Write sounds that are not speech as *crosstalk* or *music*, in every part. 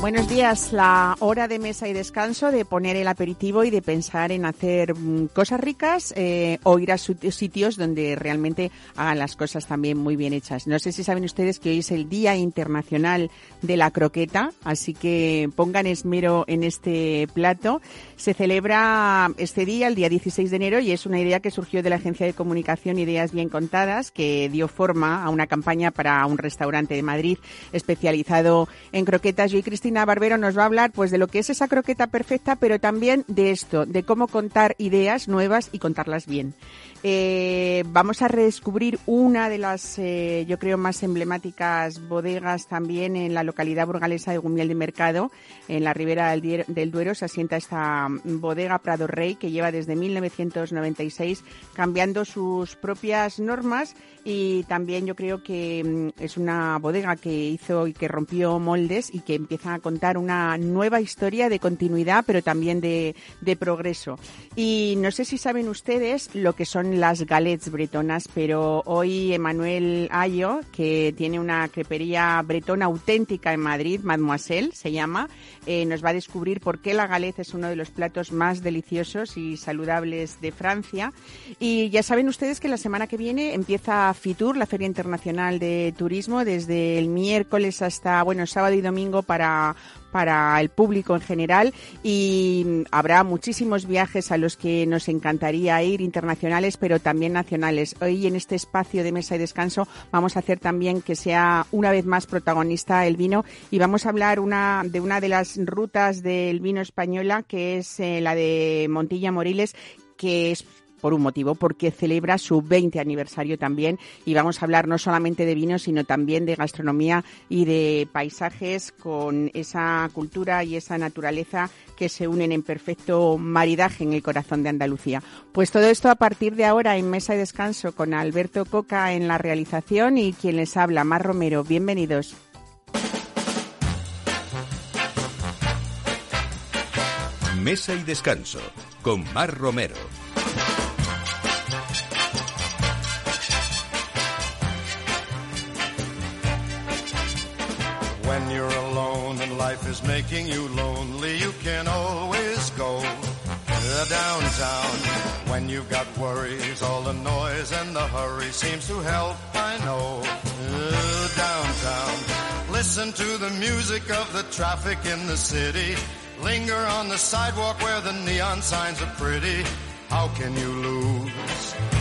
Buenos días, la hora de mesa y descanso, de poner el aperitivo y de pensar en hacer mm, cosas ricas eh, o ir a sitios donde realmente hagan las cosas también muy bien hechas. No sé si saben ustedes que hoy es el Día Internacional de la Croqueta, así que pongan esmero en este plato. Se celebra este día, el día 16 de enero, y es una idea que surgió de la Agencia de Comunicación Ideas Bien Contadas, que dio forma a una campaña para un restaurante de Madrid especializado en croquetas. Yo y Cristina Barbero nos va a hablar pues de lo que es esa croqueta perfecta, pero también de esto, de cómo contar ideas nuevas y contarlas bien. Eh, vamos a redescubrir una de las, eh, yo creo, más emblemáticas bodegas también en la localidad burgalesa de Gumiel de Mercado, en la ribera del, Duero. Se asienta esta bodega Prado Rey, que lleva desde 1996 cambiando sus propias normas y también yo creo que mm, es una bodega que hizo y que rompió moldes y que empieza contar una nueva historia de continuidad, pero también de, de progreso. Y no sé si saben ustedes lo que son las galets bretonas, pero hoy Emanuel Ayo, que tiene una crepería bretona auténtica en Madrid, Mademoiselle se llama, eh, nos va a descubrir por qué la galette es uno de los platos más deliciosos y saludables de Francia. Y ya saben ustedes que la semana que viene empieza FITUR, la Feria Internacional de Turismo, desde el miércoles hasta, bueno, sábado y domingo para para el público en general y habrá muchísimos viajes a los que nos encantaría ir, internacionales, pero también nacionales. Hoy en este espacio de mesa y descanso vamos a hacer también que sea una vez más protagonista el vino y vamos a hablar una, de una de las rutas del vino española, que es eh, la de Montilla Moriles, que es por un motivo, porque celebra su 20 aniversario también y vamos a hablar no solamente de vino, sino también de gastronomía y de paisajes con esa cultura y esa naturaleza que se unen en perfecto maridaje en el corazón de Andalucía. Pues todo esto a partir de ahora en Mesa y Descanso con Alberto Coca en la realización y quien les habla, Mar Romero. Bienvenidos. Mesa y Descanso con Mar Romero. When you're alone and life is making you lonely, you can always go to downtown. When you've got worries, all the noise and the hurry seems to help, I know. Downtown. Listen to the music of the traffic in the city. Linger on the sidewalk where the neon signs are pretty. How can you lose?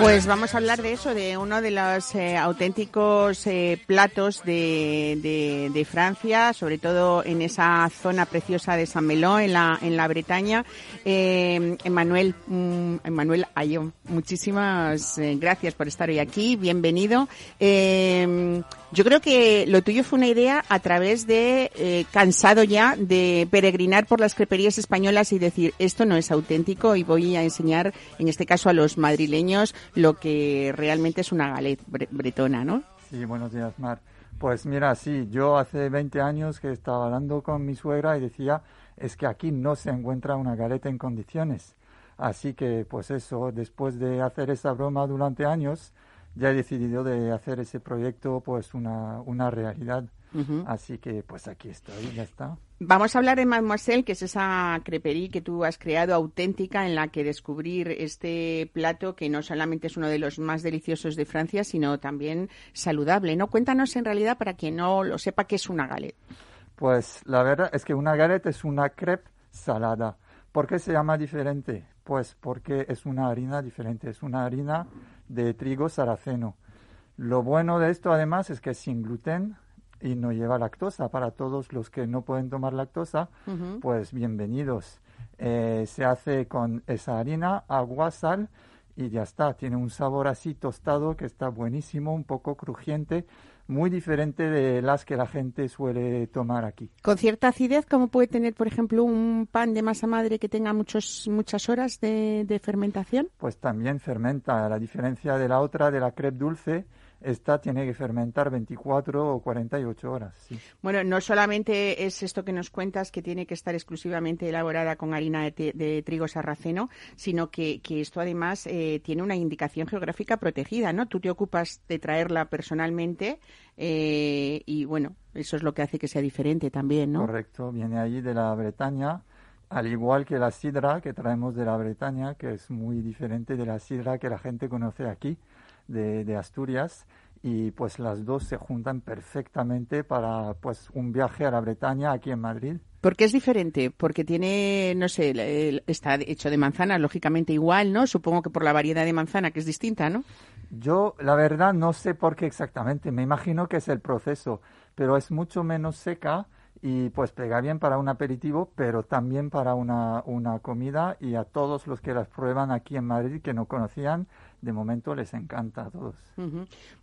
Pues vamos a hablar de eso, de uno de los eh, auténticos eh, platos de, de, Francia, sobre todo en esa zona preciosa de San Meló, en la, en la Bretaña. Eh, Emanuel, mm, Emanuel Ayón, muchísimas gracias por estar hoy aquí, bienvenido. Yo creo que lo tuyo fue una idea a través de, eh, cansado ya de peregrinar por las creperías españolas y decir, esto no es auténtico y voy a enseñar, en este caso a los madrileños, lo que realmente es una galette bretona, ¿no? Sí, buenos días, Mar. Pues mira, sí, yo hace 20 años que estaba hablando con mi suegra y decía, es que aquí no se encuentra una galeta en condiciones. Así que, pues eso, después de hacer esa broma durante años, ya he decidido de hacer ese proyecto pues una, una realidad. Así que pues aquí estoy, ya está. Vamos a hablar de Mademoiselle, que es esa crepería que tú has creado auténtica en la que descubrir este plato que no solamente es uno de los más deliciosos de Francia, sino también saludable, ¿no? Cuéntanos en realidad para quien no lo sepa qué es una galette. Pues la verdad es que una galette es una crepe salada. ¿Por qué se llama diferente? Pues porque es una harina diferente, es una harina de trigo saraceno. Lo bueno de esto además es que es sin gluten y no lleva lactosa. Para todos los que no pueden tomar lactosa, pues bienvenidos. Eh, se hace con esa harina, agua, sal y ya está. Tiene un sabor así tostado que está buenísimo, un poco crujiente, muy diferente de las que la gente suele tomar aquí. ¿Con cierta acidez como puede tener, por ejemplo, un pan de masa madre que tenga muchos, muchas horas de, fermentación? Pues también fermenta. La diferencia de la otra, de la crepe dulce, esta tiene que fermentar 24 o 48 horas. Sí. Bueno, no solamente es esto que nos cuentas, que tiene que estar exclusivamente elaborada con harina de, trigo sarraceno, sino que, esto además eh, tiene una indicación geográfica protegida, ¿no? Tú te ocupas de traerla personalmente eh, y, bueno, eso es lo que hace que sea diferente también, ¿no? Correcto, viene allí de la Bretaña, al igual que la sidra que traemos de la Bretaña, que es muy diferente de la sidra que la gente conoce aquí de, Asturias y pues las dos se juntan perfectamente para pues un viaje a la Bretaña aquí en Madrid. ¿Por qué es diferente? Porque tiene, no sé, está hecho de manzana, lógicamente igual, ¿no? Supongo que por la variedad de manzana que es distinta, ¿no? Yo, la verdad, no sé por qué exactamente. Me imagino que es el proceso, pero es mucho menos seca y pues pega bien para un aperitivo, pero también para una, una comida y a todos los que las prueban aquí en Madrid que no conocían, de momento les encanta a todos.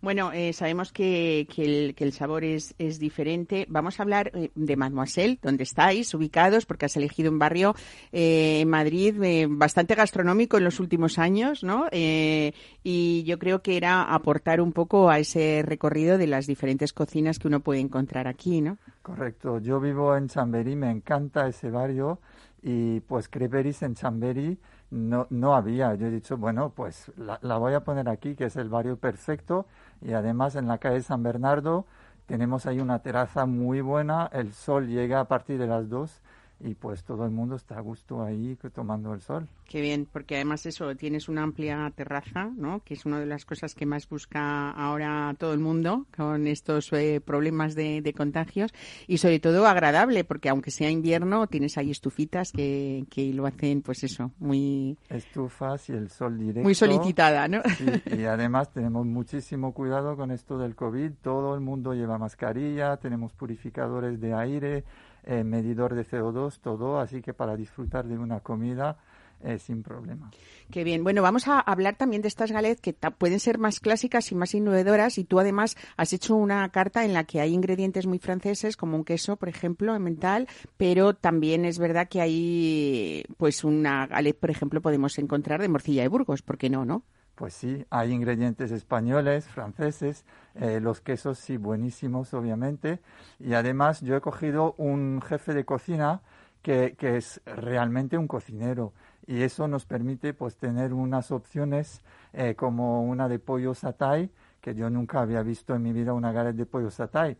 Bueno, eh, sabemos que, que, el, sabor es, es, diferente. Vamos a hablar eh, de Mademoiselle, donde estáis ubicados, porque has elegido un barrio eh, en Madrid bastante gastronómico en los últimos años, ¿no? y yo creo que era aportar un poco a ese recorrido de las diferentes cocinas que uno puede encontrar aquí, ¿no? Correcto. Yo vivo en Chamberí, me encanta ese barrio y pues Creperis en Chamberí no, no había. Yo he dicho, bueno, pues la, la, voy a poner aquí, que es el barrio perfecto. Y además en la calle San Bernardo tenemos ahí una terraza muy buena. El sol llega a partir de las dos y pues todo el mundo está a gusto ahí tomando el sol. Qué bien, porque además eso, tienes una amplia terraza, ¿no? Que es una de las cosas que más busca ahora todo el mundo con estos eh, problemas de, contagios y sobre todo agradable, porque aunque sea invierno, tienes ahí estufitas que, que lo hacen, pues eso, muy... Estufas y el sol directo. Muy solicitada, ¿no? y además tenemos muchísimo cuidado con esto del COVID, todo el mundo lleva mascarilla, tenemos purificadores de aire, eh, medidor de CO2, todo, así que para disfrutar de una comida eh, sin problema. Qué bien. Bueno, vamos a hablar también de estas galets que pueden ser más clásicas y más innovadoras y tú además has hecho una carta en la que hay ingredientes muy franceses como un queso, por ejemplo, en mental, pero también es verdad que hay pues una galette, por ejemplo, podemos encontrar de morcilla de Burgos, ¿por qué no, no? Pues sí, hay ingredientes españoles, franceses, eh, los quesos sí buenísimos, obviamente. Y además yo he cogido un jefe de cocina que, que es realmente un cocinero y eso nos permite pues tener unas opciones eh, como una de pollo satay que yo nunca había visto en mi vida una galette de pollo satay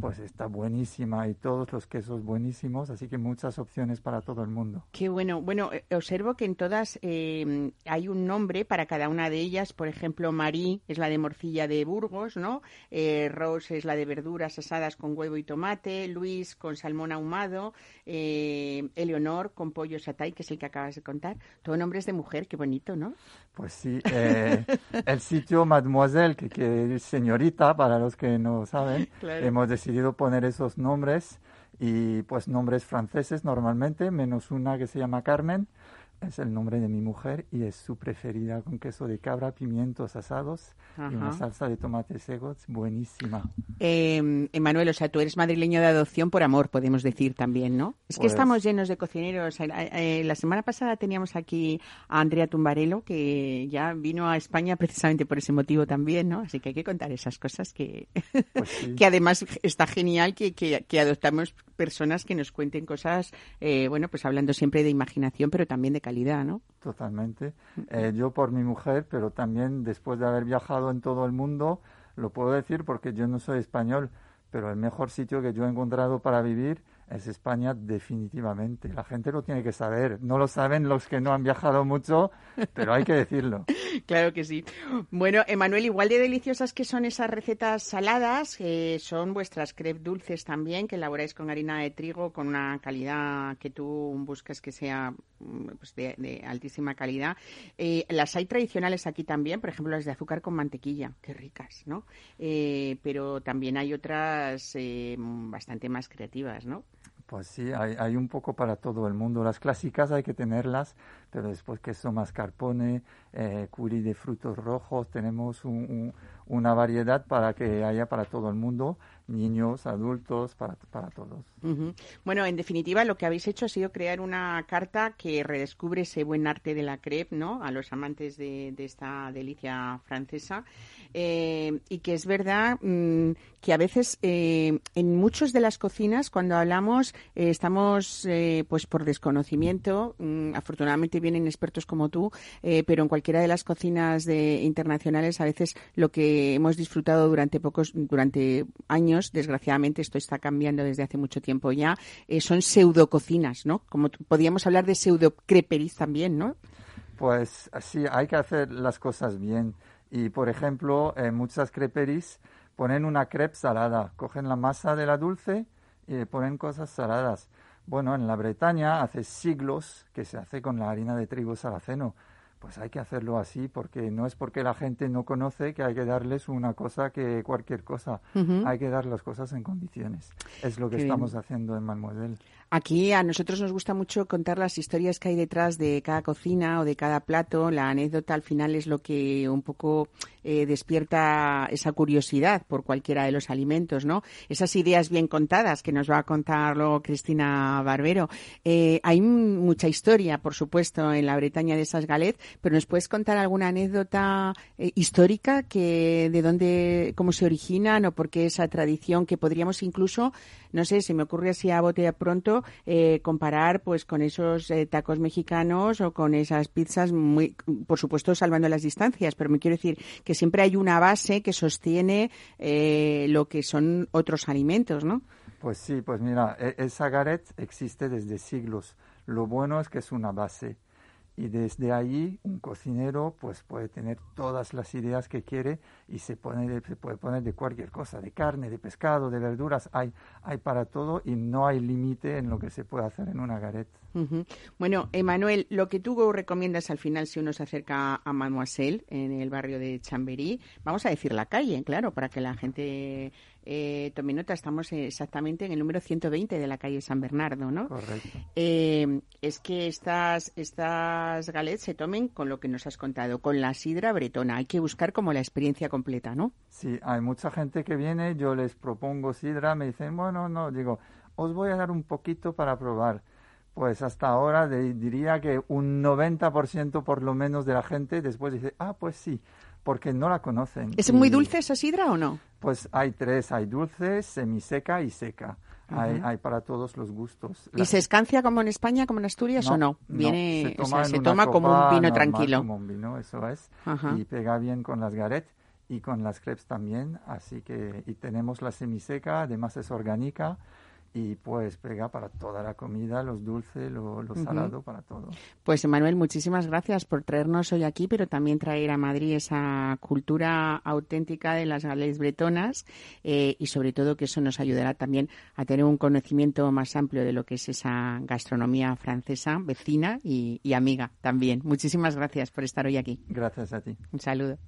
pues está buenísima y todos los quesos buenísimos, así que muchas opciones para todo el mundo. Qué bueno. Bueno, eh, observo que en todas eh, hay un nombre para cada una de ellas. Por ejemplo, Marí es la de morcilla de Burgos, ¿no? Eh, Rose es la de verduras asadas con huevo y tomate. Luis con salmón ahumado. Eh, Eleonor con pollo satay, que es el que acabas de contar. Todo nombres de mujer, qué bonito, ¿no? Pues sí. el sitio Mademoiselle, que quiere decir señorita, para los que no saben, *laughs* hemos decidido poner esos nombres y pues nombres franceses normalmente, menos una que se llama Carmen, es el nombre de mi mujer y es su preferida con queso de cabra, pimientos asados y una salsa de tomate secos buenísima. Eh, Emanuel, o sea, tú eres madrileño de adopción por amor, podemos decir también, ¿no? Es que pues estamos llenos de cocineros. Eh, eh, la semana pasada teníamos aquí a Andrea Tumbarello, que ya vino a España precisamente por ese motivo también, ¿no? Así que hay que contar esas cosas que, pues *laughs* que además está genial que, que, adoptamos personas que nos cuenten cosas, eh, bueno, pues hablando siempre de imaginación, pero también de calidad, ¿no? Totalmente. Eh, yo por mi mujer, pero también después de haber viajado en todo el mundo, lo puedo decir porque yo no soy español, pero el mejor sitio que yo he encontrado para vivir es España definitivamente. La gente lo tiene que saber. No lo saben los que no han viajado mucho, pero hay que decirlo. *laughs* claro que sí. Bueno, Emanuel, igual de deliciosas que son esas recetas saladas, eh, son vuestras crepes dulces también, que elaboráis con harina de trigo, con una calidad que tú buscas que sea mm, pues, de, altísima calidad. Eh, las hay tradicionales aquí también, por ejemplo, las de azúcar con mantequilla, qué ricas, ¿no? Eh, pero también hay otras bastante más creativas, ¿no? Pues sí, hay, hay, un poco para todo el mundo. Las clásicas hay que tenerlas, pero después queso mascarpone, eh, curry de frutos rojos, tenemos una variedad para que haya para todo el mundo. Niños, adultos, para, para todos. Bueno, en definitiva, lo que habéis hecho ha sido crear una carta que redescubre ese buen arte de la crepe, ¿no? A los amantes de, de esta delicia francesa. Eh, y que es verdad mm, que a veces eh, en muchas de las cocinas, cuando hablamos, eh, estamos eh, pues por desconocimiento. Mm, afortunadamente vienen expertos como tú, pero en cualquiera de las cocinas de, internacionales, a veces lo que hemos disfrutado durante pocos, durante años, desgraciadamente esto está cambiando desde hace mucho tiempo ya, eh, son pseudococinas, ¿no? Como podríamos hablar de pseudocreperis también, ¿no? Pues sí, hay que hacer las cosas bien. Y por ejemplo, en muchas creperies ponen una crepe salada, cogen la masa de la dulce y ponen cosas saladas. Bueno, en la Bretaña hace siglos que se hace con la harina de trigo saraceno. Pues hay que hacerlo así porque no es porque la gente no conoce que hay que darles una cosa que cualquier cosa. Hay que dar las cosas en condiciones. Es lo que Qué bien. estamos haciendo en Mademoiselle. Aquí a nosotros nos gusta mucho contar las historias que hay detrás de cada cocina o de cada plato. La anécdota al final es lo que un poco eh, despierta esa curiosidad por cualquiera de los alimentos, ¿no? Esas ideas bien contadas que nos va a contar luego Cristina Barbero. Eh, hay mucha historia, por supuesto, en la Bretaña de esas galets, pero ¿nos puedes contar alguna anécdota eh, histórica que de dónde, cómo se originan o por qué esa tradición que podríamos incluso, no sé, se me ocurre así a bote pronto comparar pues con esos tacos mexicanos o con esas pizzas muy, por supuesto salvando las distancias, pero me quiero decir que siempre hay una base que sostiene eh, lo que son otros alimentos, ¿no? Pues sí, pues mira, e- esa garet existe desde siglos. Lo bueno es que es una base. Y desde allí un cocinero pues puede tener todas las ideas que quiere y se, pone de- se puede poner de cualquier cosa, de carne, de pescado, de verduras, hay, hay para todo y no hay límite en lo que se puede hacer en una garet. Ujú. Bueno, Emanuel, lo que tú recomiendas al final si uno se acerca a Mademoiselle en el barrio de Chamberí, vamos a decir la calle, claro, para que la gente eh, tome nota, estamos exactamente en el número 120 de la calle San Bernardo, ¿no? Correcto. Eh, es que estas, estas galets se tomen con lo que nos has contado, con la sidra bretona. Hay que buscar como la experiencia completa, ¿no? Sí, hay mucha gente que viene, yo les propongo sidra, me dicen, bueno, no, digo, os voy a dar un poquito para probar. Pues hasta ahora de- diría que un 90% por lo menos de la gente después dice, ah, pues sí, porque no la conocen. ¿Es muy dulce esa sidra o no? Pues hay tres, hay dulce, semiseca y seca. Hay, hay para todos los gustos. ¿Y La- se escancia como en España, como en Asturias o no? Viene, se o toma, sea, en se toma como un vino normal, tranquilo. Como un vino, eso es. Y pega bien con las garet y con las crepes también. Así que, y tenemos la semiseca, además es orgánica y pues pega para toda la comida, los dulces, lo, lo salado, para todo. Pues Emanuel, muchísimas gracias por traernos hoy aquí, pero también traer a Madrid esa cultura auténtica de las galets bretonas eh, y sobre todo que eso nos ayudará también a tener un conocimiento más amplio de lo que es esa gastronomía francesa, vecina y, y amiga también. Muchísimas gracias por estar hoy aquí. Gracias a ti. Un saludo.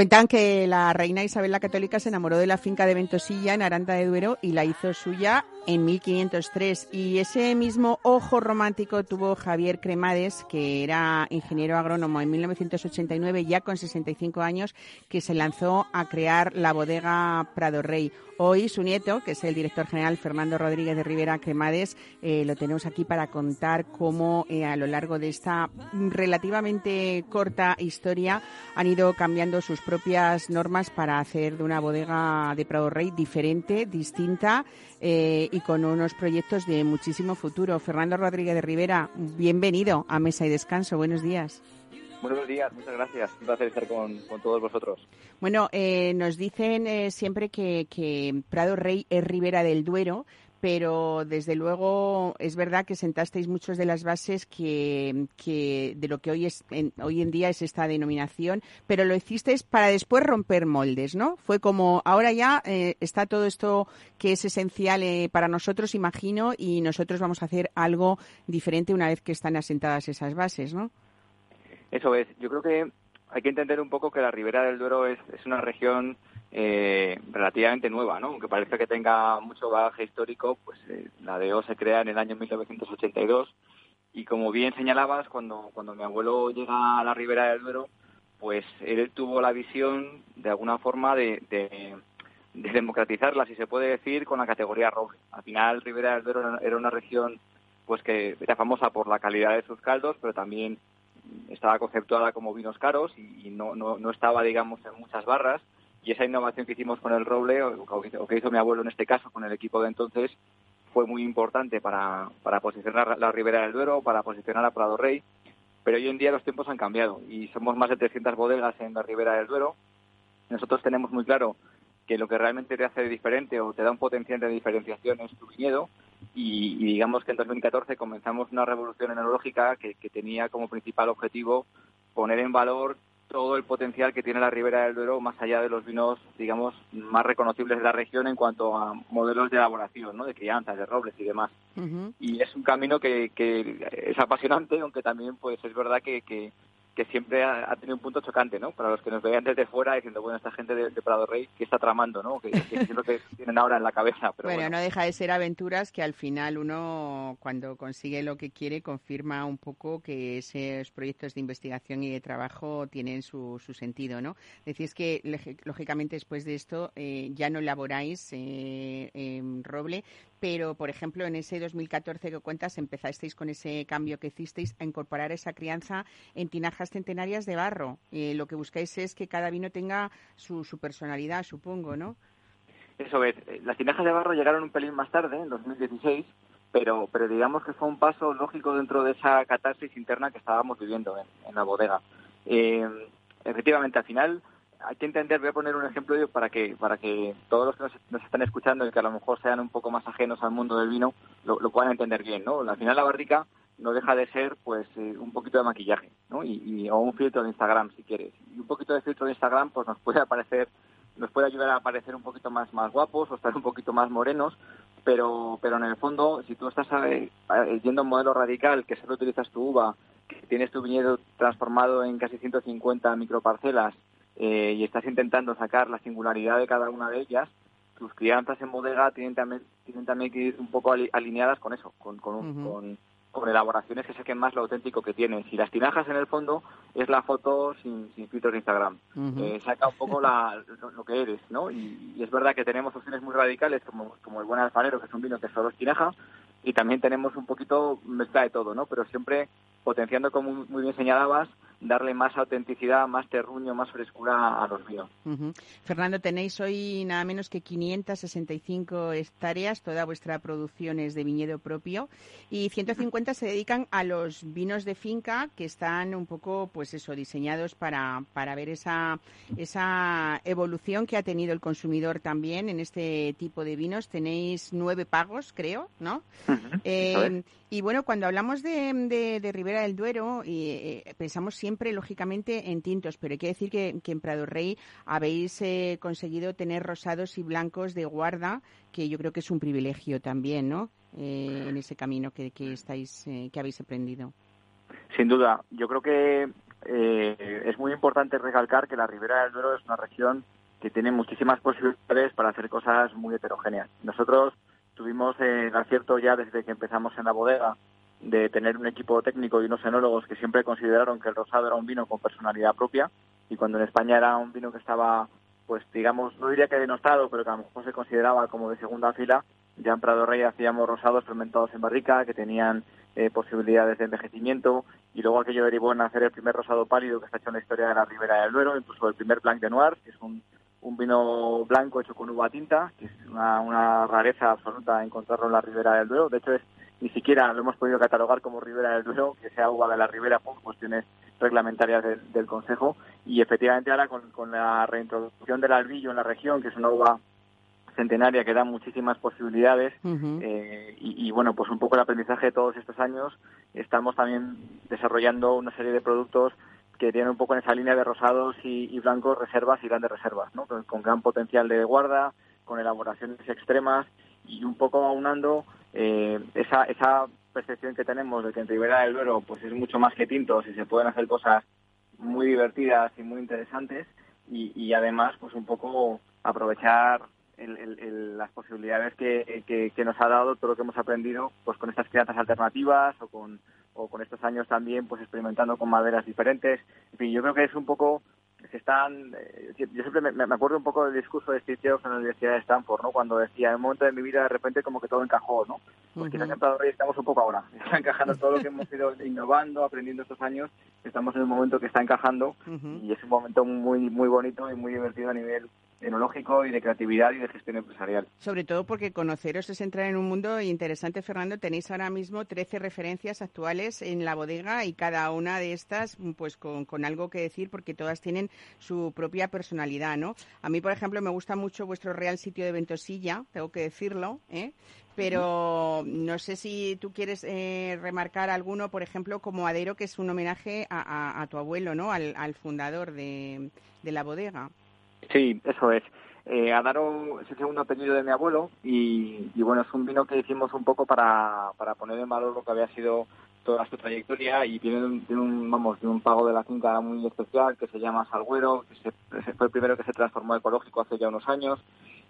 Cuentan que la reina Isabel la Católica se enamoró de la finca de Ventosilla en Aranda de Duero y la hizo suya en 1503 y ese mismo ojo romántico tuvo Javier Cremades, que era ingeniero agrónomo en 1989, ya con 65 años, que se lanzó a crear la bodega Prado Rey. Hoy su nieto, que es el director general Fernando Rodríguez de Rivera Cremades, eh, lo tenemos aquí para contar cómo eh, a lo largo de esta relativamente corta historia han ido cambiando sus propias normas para hacer de una bodega de Prado Rey diferente, distinta eh, y con unos proyectos de muchísimo futuro. Fernando Rodríguez de Rivera, bienvenido a Mesa y Descanso. Buenos días. Buenos días, muchas gracias. Un placer estar con, con todos vosotros. Bueno, eh, nos dicen eh, siempre que, que, Prado Rey es Ribera del Duero, pero desde luego es verdad que sentasteis muchas de las bases que, que de lo que hoy, es, en, hoy en día es esta denominación, pero lo hicisteis para después romper moldes, ¿no? Fue como ahora ya eh, está todo esto que es esencial eh, para nosotros, imagino, y nosotros vamos a hacer algo diferente una vez que están asentadas esas bases, ¿no? Eso es. Yo creo que hay que entender un poco que la Ribera del Duero es, es una región eh, relativamente nueva, ¿no? Aunque parece que tenga mucho bagaje histórico, pues eh, la DEO se crea en el año 1982 y como bien señalabas, cuando, cuando mi abuelo llega a la Ribera del Duero, pues él tuvo la visión de alguna forma de, de, de democratizarla, si se puede decir, con la categoría roble. Al final, Ribera del Duero era una región pues que era famosa por la calidad de sus caldos, pero también estaba conceptuada como vinos caros y, y no, no, no, estaba, digamos, en muchas barras. Y esa innovación que hicimos con el roble, o, que hizo mi abuelo en este caso con el equipo de entonces, fue muy importante para, para posicionar la Ribera del Duero, para posicionar a Prado Rey. Pero hoy en día los tiempos han cambiado y somos más de 300 bodegas en la Ribera del Duero. Nosotros tenemos muy claro que lo que realmente te hace diferente o te da un potencial de diferenciación es tu viñedo y, y, digamos que en 2014 comenzamos una revolución enológica que, que, tenía como principal objetivo poner en valor todo el potencial que tiene la Ribera del Duero más allá de los vinos, digamos, más reconocibles de la región en cuanto a modelos de elaboración, ¿no? de crianzas, de robles y demás. Uh -huh. Y es un camino que, que, es apasionante, aunque también pues es verdad que, que que siempre ha, ha, tenido un punto chocante, ¿no? Para los que nos veían desde fuera diciendo, bueno, esta gente de, de Prado Rey, ¿qué está tramando, no? ¿Qué, qué, *laughs* es lo que tienen ahora en la cabeza? Pero bueno, bueno, no deja de ser aventuras que al final uno, cuando consigue lo que quiere, confirma un poco que esos proyectos de investigación y de trabajo tienen su, su sentido, ¿no? Decís que, lógicamente, después de esto eh, ya no elaboráis eh, en roble, pero, por ejemplo, en ese 2014 que cuentas, empezasteis con ese cambio que hicisteis a incorporar esa crianza en tinajas centenarias de barro. Eh, lo que buscáis es que cada vino tenga su, su, personalidad, supongo, ¿no? Eso es. Las tinajas de barro llegaron un pelín más tarde, en 2016, pero, pero digamos que fue un paso lógico dentro de esa catarsis interna que estábamos viviendo en, en la bodega. Eh, efectivamente, al final hay que entender, voy a poner un ejemplo para que para que todos los que nos, nos, están escuchando y que a lo mejor sean un poco más ajenos al mundo del vino lo, puedan entender bien, ¿no? Al final la barrica no deja de ser pues eh, un poquito de maquillaje, ¿no? Y, y, o un filtro de Instagram si quieres. Y un poquito de filtro de Instagram pues nos puede aparecer nos puede ayudar a parecer un poquito más más guapos o estar un poquito más morenos, pero pero en el fondo si tú estás eh, yendo a un modelo radical que solo utilizas tu uva, que tienes tu viñedo transformado en casi 150 microparcelas eh, y estás intentando sacar la singularidad de cada una de ellas, tus crianzas en bodega tienen también, tienen también que ir un poco alineadas con eso, con, con, un, uh -huh. con, con, elaboraciones que saquen más lo auténtico que tienes. Y las tinajas, en el fondo, es la foto sin, sin filtros de Instagram. Uh -huh. eh, saca un poco la, lo, lo, que eres, ¿no? Y, y, es verdad que tenemos opciones muy radicales, como, como el buen alfarero, que es un vino que solo es tinaja, y también tenemos un poquito mezcla de todo, ¿no? Pero siempre potenciando, como muy bien señalabas, darle más autenticidad, más terruño, más frescura a los vinos. Uh -huh. Fernando, tenéis hoy nada menos que 565 hectáreas, toda vuestra producción es de viñedo propio y 150 se dedican a los vinos de finca que están un poco, pues eso, diseñados para, para ver esa, esa evolución que ha tenido el consumidor también en este tipo de vinos. Tenéis nueve pagos, creo, ¿no? Uh -huh. eh, y bueno, cuando hablamos de, de, de Ribera del Duero, eh, pensamos siempre, lógicamente, en tintos, pero hay que decir que, en Prado Rey habéis eh, conseguido tener rosados y blancos de guarda, que yo creo que es un privilegio también, ¿no? Eh, en ese camino que, que estáis, eh, que habéis aprendido. Sin duda, yo creo que eh, es muy importante recalcar que la Ribera del Duero es una región que tiene muchísimas posibilidades para hacer cosas muy heterogéneas. Nosotros tuvimos eh, el acierto ya desde que empezamos en la bodega de tener un equipo técnico y unos enólogos que siempre consideraron que el rosado era un vino con personalidad propia y cuando en España era un vino que estaba, pues digamos, no diría que denostado, pero que a lo mejor se consideraba como de segunda fila, ya en Prado Rey hacíamos rosados fermentados en barrica que tenían eh, posibilidades de envejecimiento y luego aquello derivó en hacer el primer rosado pálido que está hecho en la historia de la Ribera del Duero, incluso el primer Blanc de Noir, que es un, un vino blanco hecho con uva tinta, que es una, una rareza absoluta encontrarlo en la Ribera del Duero. De hecho, es ni siquiera lo hemos podido catalogar como Ribera del Duero, que sea uva de la Ribera por cuestiones reglamentarias del, del Consejo. Y efectivamente ahora con, con la reintroducción del albillo en la región, que es una uva centenaria que da muchísimas posibilidades eh, y, y, bueno pues un poco el aprendizaje de todos estos años estamos también desarrollando una serie de productos que tienen un poco en esa línea de rosados y, y blancos reservas y grandes reservas ¿no? con, con, gran potencial de guarda con elaboraciones extremas y un poco aunando eh, esa esa percepción que tenemos de que en Ribera del Duero pues es mucho más que tintos y se pueden hacer cosas muy divertidas y muy interesantes y, además pues un poco aprovechar el, las posibilidades que, que, que, nos ha dado todo lo que hemos aprendido pues con estas crianzas alternativas o con, o con estos años también pues experimentando con maderas diferentes. En fin, yo creo que es un poco se están eh, yo siempre me, me, acuerdo un poco del discurso de Steve Jobs en la Universidad de Stanford, ¿no? Cuando decía, en un momento de mi vida de repente como que todo encajó, ¿no? Pues quizás uh -huh. en estamos un poco ahora, *laughs* está encajando todo lo que hemos ido innovando, aprendiendo estos años, estamos en un momento que está encajando uh -huh. y es un momento muy muy bonito y muy divertido a nivel enológico y de creatividad y de gestión empresarial. Sobre todo porque conoceros es entrar en un mundo interesante, Fernando. Tenéis ahora mismo 13 referencias actuales en la bodega y cada una de estas pues con, algo que decir porque todas tienen su propia personalidad, ¿no? A mí, por ejemplo, me gusta mucho vuestro Real Sitio de Ventosilla, tengo que decirlo, ¿eh? pero no sé si tú quieres eh, remarcar alguno, por ejemplo, como Adero, que es un homenaje a, tu abuelo, ¿no? Al, fundador de la bodega. Sí, eso es. Eh, Adaro es el segundo apellido de mi abuelo y, y, bueno, es un vino que hicimos un poco para, para poner en valor lo que había sido toda su trayectoria y tiene un, tiene un, vamos, tiene un pago de la finca muy especial que se llama Salguero, que se, fue el primero que se transformó ecológico hace ya unos años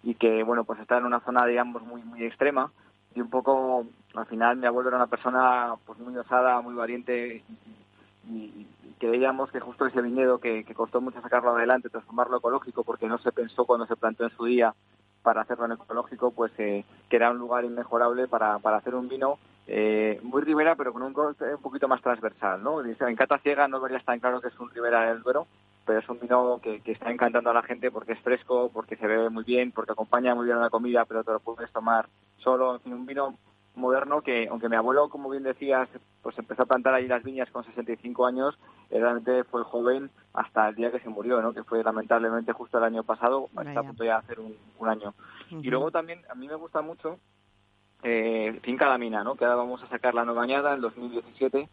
y que, bueno, pues está en una zona, digamos, muy, muy extrema y un poco, al final mi abuelo era una persona pues muy osada, muy valiente y, creíamos que justo ese viñedo que, que, costó mucho sacarlo adelante, transformarlo ecológico, porque no se pensó cuando se plantó en su día para hacerlo en ecológico, pues eh, que era un lugar inmejorable para, para hacer un vino eh, muy ribera, pero con un corte un poquito más transversal, ¿no? En cata ciega no vería tan claro que es un ribera del Duero, pero es un vino que, que, está encantando a la gente porque es fresco, porque se bebe muy bien, porque acompaña muy bien a la comida, pero te lo puedes tomar solo, en fin, un vino moderno que, aunque mi abuelo, como bien decías, pues empezó a plantar ahí las viñas con 65 años, realmente fue joven hasta el día que se murió, ¿no? Que fue lamentablemente justo el año pasado, está a punto ya de hacer un, un año. Uh -huh. Y luego también, a mí me gusta mucho eh, Finca La Mina, ¿no? Que ahora vamos a sacar la nueva añada en 2017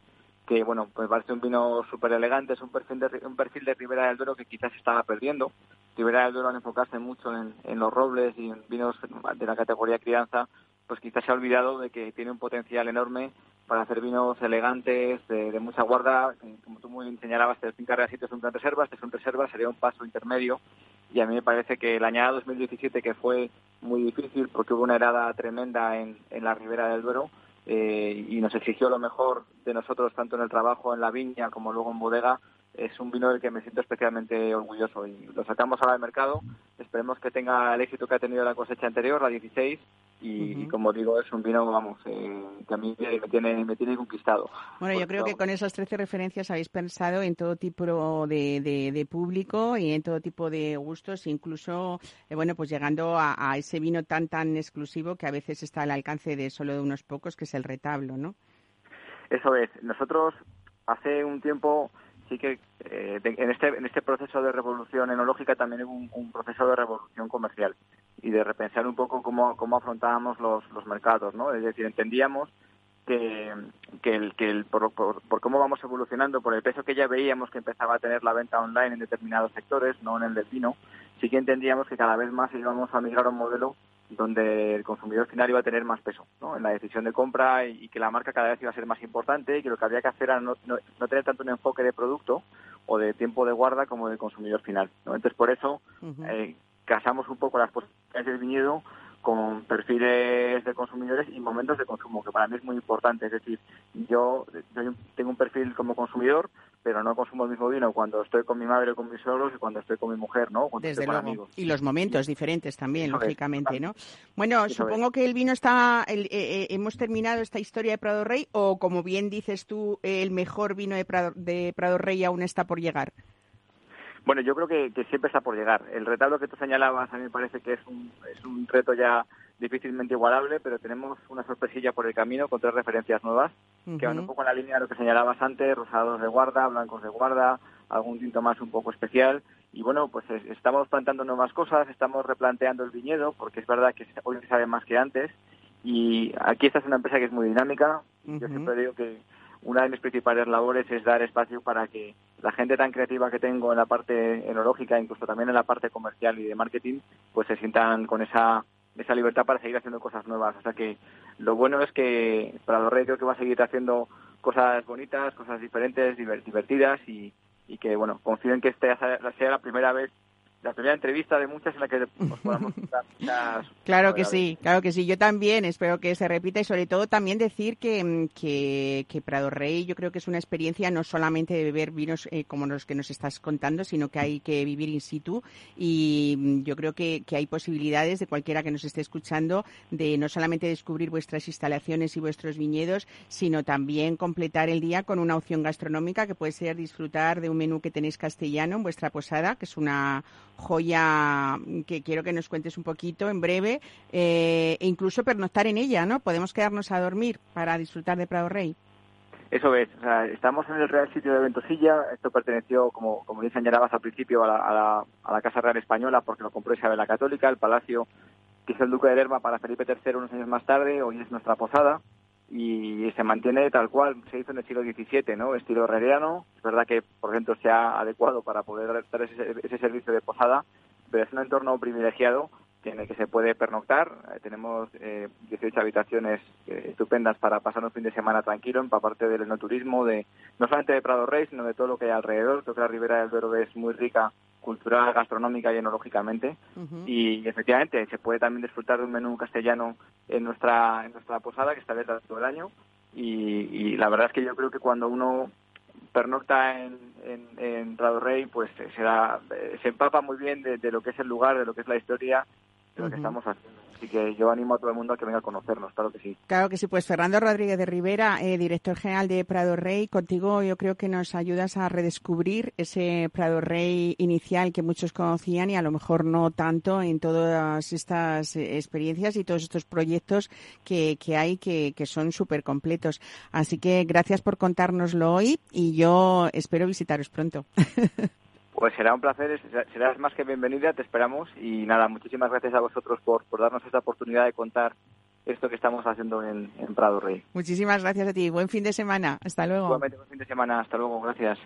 que bueno, pues parece un vino súper elegante, es un perfil, de, un perfil de Ribera del Duero que quizás estaba perdiendo. Ribera del Duero al enfocarse mucho en, en los robles y en vinos de la categoría crianza, pues quizás se ha olvidado de que tiene un potencial enorme para hacer vinos elegantes, de, mucha guarda, como tú muy señalabas, el Real Sitio es un gran reserva, este es un reserva, sería un paso intermedio, y a mí me parece que la añada 2017, que fue muy difícil porque hubo una herada tremenda en, en la ribera del Duero, eh, y nos exigió lo mejor de nosotros, tanto en el trabajo en la viña como luego en bodega, es un vino del que me siento especialmente orgulloso y lo sacamos ahora al mercado. Esperemos que tenga el éxito que ha tenido la cosecha anterior, la 16, y, uh -huh. y como digo, es un vino, vamos, eh, que a mí me tiene, me tiene conquistado. Bueno, yo creo que con esas 13 referencias habéis pensado en todo tipo de, de, de público y en todo tipo de gustos, incluso, eh, bueno, pues llegando a, a, ese vino tan, tan exclusivo que a veces está al alcance de solo de unos pocos, que es el retablo, ¿no? Eso es. Nosotros hace un tiempo sí que eh, en este en este proceso de revolución enológica también hubo un, un, proceso de revolución comercial y de repensar un poco cómo cómo afrontábamos los los mercados no es decir entendíamos que, que el que el por, por, por cómo vamos evolucionando por el peso que ya veíamos que empezaba a tener la venta online en determinados sectores no en el del vino sí que entendíamos que cada vez más íbamos a migrar a un modelo donde el consumidor final iba a tener más peso ¿no? en la decisión de compra y, y, que la marca cada vez iba a ser más importante y que lo que había que hacer era no, no, no tener tanto un enfoque de producto o de tiempo de guarda como del consumidor final. ¿no? Entonces, por eso uh -huh. eh, casamos un poco las posibilidades del viñedo con perfiles de consumidores y momentos de consumo, que para mí es muy importante. Es decir, yo, yo tengo un perfil como consumidor, pero no consumo el mismo vino cuando estoy con mi madre o con mis suegros y cuando estoy con mi mujer, ¿no? Cuando Desde estoy con luego. amigos. Y los momentos diferentes también, Eso es, lógicamente, ¿no? Bueno, Eso supongo que el vino está, el- eh, eh, hemos terminado esta historia de Prado Rey o, como bien dices tú, el mejor vino de Prado, de Prado Rey aún está por llegar. Bueno, yo creo que, que siempre está por llegar. El retablo que tú señalabas a mí me parece que es un, es un reto ya difícilmente igualable, pero tenemos una sorpresilla por el camino con tres referencias nuevas que van un poco en la línea de lo que señalabas antes, rosados de guarda, blancos de guarda, algún tinto más un poco especial. Y bueno, pues es- estamos plantando nuevas cosas, estamos replanteando el viñedo, porque es verdad que hoy se sabe más que antes. Y aquí esta es una empresa que es muy dinámica. Yo siempre digo que una de mis principales labores es dar espacio para que la gente tan creativa que tengo en la parte enológica, incluso también en la parte comercial y de marketing, pues se sientan con esa esa libertad para seguir haciendo cosas nuevas. O sea que lo bueno es que Prado Rey creo que va a seguir haciendo cosas bonitas, cosas diferentes, diver- divertidas y, y que, bueno, confío en que esta sea la primera vez, la primera entrevista de muchas en la que os podamos *laughs* contar muchas Claro que sí, claro que sí. Yo también espero que se repita y sobre todo también decir que, mm, que, que Prado Rey yo creo que es una experiencia no solamente de beber vinos eh, como los que nos estás contando, sino que hay que vivir in situ y mm, yo creo que, que hay posibilidades de cualquiera que nos esté escuchando de no solamente descubrir vuestras instalaciones y vuestros viñedos, sino también completar el día con una opción gastronómica que puede ser disfrutar de un menú que tenéis castellano en vuestra posada, que es una joya que quiero que nos cuentes un poquito en breve, eh, e incluso pernoctar en ella, ¿no? Podemos quedarnos a dormir para disfrutar de Prado Rey. Eso es, o sea, estamos en el Real Sitio de Ventosilla, esto perteneció, como, como bien señalabas al principio, a la, a, la, a la Casa Real Española porque lo compró Isabel la Católica, el palacio que hizo el Duque de Lerma para Felipe III unos años más tarde, hoy es nuestra posada y se mantiene tal cual, se hizo en el siglo XVII, ¿no? Estilo herreriano, es verdad que por dentro se ha adecuado para poder dar ese, ese servicio de posada, pero es un entorno privilegiado en el que se puede pernoctar. Eh, tenemos eh, 18 habitaciones eh, estupendas para pasar un fin de semana tranquilo, empaparte del enoturismo, de, no solamente de Prado Rey, sino de todo lo que hay alrededor. Creo que la Ribera del Duero es muy rica cultural, gastronómica y enológicamente. Ujú. Y efectivamente se puede también disfrutar de un menú castellano en nuestra, en nuestra posada, que está abierta todo el año. Y, y la verdad es que yo creo que cuando uno pernocta en, en, en Prado Rey, pues eh, se, da, se empapa muy bien de, de lo que es el lugar, de lo que es la historia, de lo que estamos haciendo. Así que yo animo a todo el mundo a que venga a conocernos, claro que sí. Claro que sí, pues Fernando Rodríguez de Rivera, eh, director general de Prado Rey, contigo yo creo que nos ayudas a redescubrir ese Prado Rey inicial que muchos conocían y a lo mejor no tanto en todas estas eh, experiencias y todos estos proyectos que, que hay que, que son súper completos. Así que gracias por contárnoslo hoy y yo espero visitaros pronto. *laughs* Pues será un placer, serás más que bienvenida, te esperamos. Y nada, muchísimas gracias a vosotros por, por darnos esta oportunidad de contar esto que estamos haciendo en, en Prado Rey. Muchísimas gracias a ti. Buen fin de semana. Hasta luego. Igualmente, buen fin de semana. Hasta luego, gracias.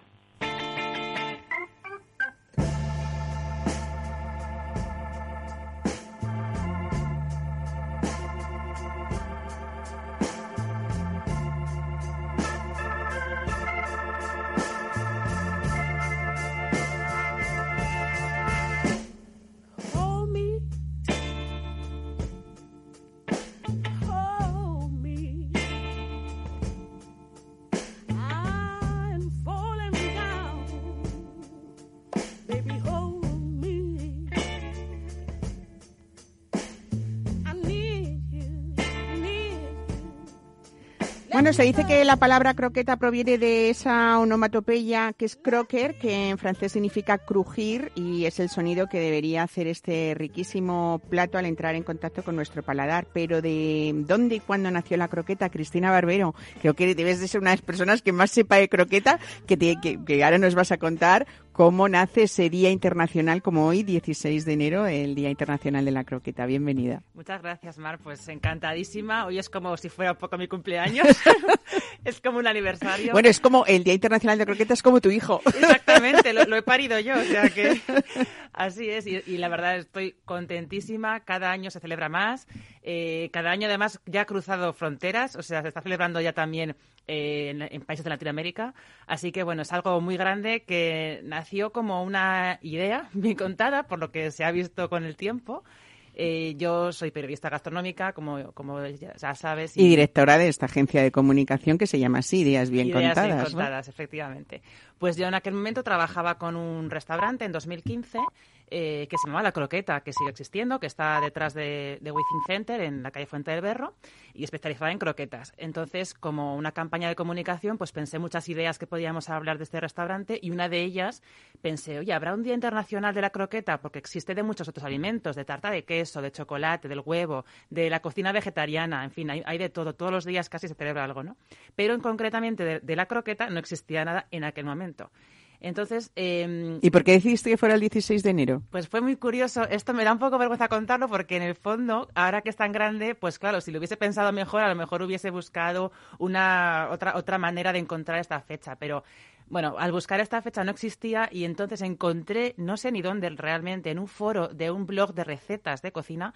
Se dice que la palabra croqueta proviene de esa onomatopeya que es croquer, que en francés significa crujir y es el sonido que debería hacer este riquísimo plato al entrar en contacto con nuestro paladar. Pero ¿de dónde y cuándo nació la croqueta? Cristina Barbero, creo que debes de ser una de las personas que más sepa de croqueta, que, te- que, que ahora nos vas a contar cómo nace ese Día Internacional como hoy, 16 de enero, el Día Internacional de la Croqueta. Bienvenida. Muchas gracias, Mar. Pues encantadísima. Hoy es como si fuera un poco mi cumpleaños. *laughs* es como un aniversario. Bueno, es como el Día Internacional de Croqueta, es como tu hijo. Exactamente, lo, lo he parido yo, o sea que *laughs* así es. Y, y la verdad estoy contentísima. Cada año se celebra más. Eh, cada año además ya ha cruzado fronteras, o sea, se está celebrando ya también eh, en, en países de Latinoamérica. Así que bueno, es algo muy grande que nació como una idea *laughs* bien contada, por lo que se ha visto con el tiempo. Eh, yo soy periodista gastronómica, como, como ya sabes. Y directora de esta agencia de comunicación que se llama así, Ideas Bien Ideas Contadas. bien ¿no? contadas, efectivamente. Pues yo en aquel momento trabajaba con un restaurante en 2015 eh, que se llamaba La Croqueta, que sigue existiendo, que está detrás de, de Center, en la calle Fuente del Berro, y especializada en croquetas. Entonces, como una campaña de comunicación, pues pensé muchas ideas que podíamos hablar de este restaurante y una de ellas pensé, oye, ¿habrá un Día Internacional de la Croqueta? Porque existe de muchos otros alimentos, de tarta de queso, de chocolate, del huevo, de la cocina vegetariana, en fin, hay, de todo. Todos los días casi se celebra algo, ¿no? Pero en concretamente de la croqueta no existía nada en aquel momento. Entonces, eh, ¿Y por qué decidiste que fuera el 16 de enero? pues fue muy curioso. Esto me da un poco vergüenza contarlo porque en el fondo, ahora que es tan grande, pues claro, si lo hubiese pensado mejor, a lo mejor hubiese buscado una otra otra manera de encontrar esta fecha. Pero bueno, al buscar esta fecha no existía y entonces encontré, no sé ni dónde realmente, en un foro de un blog de recetas de cocina,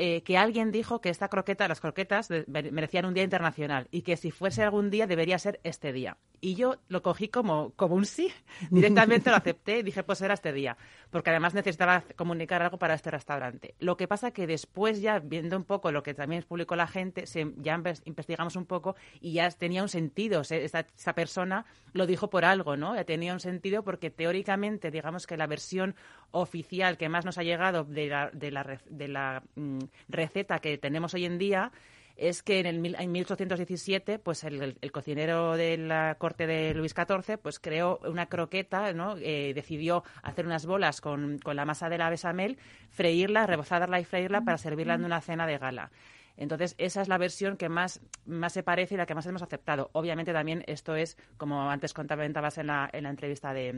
eh, que alguien dijo que esta croqueta, las croquetas, de- merecían un día internacional y que si fuese algún día debería ser este día. Y yo lo cogí como, como un sí, *laughs* directamente lo acepté y dije, pues era este día, porque además necesitaba comunicar algo para este restaurante. Lo que pasa que después ya, viendo un poco lo que también publicó la gente, se- ya inves- investigamos un poco y ya tenía un sentido, se- esa, esa persona lo dijo por algo, ¿no? Ya tenía un sentido porque teóricamente, digamos que la versión oficial que más nos ha llegado de la, de la, de la mm, receta que tenemos hoy en día es que en, el, en 1817 pues el, el- el cocinero de la corte de Luis XIV pues creó una croqueta, ¿no? Eh, decidió hacer unas bolas con, con la masa de la besamel, freírla, rebozarla y freírla para servirla en una cena de gala. Entonces, esa es la versión que más, más se parece y la que más hemos aceptado. Obviamente también esto es, como antes comentabas en la, en la entrevista de,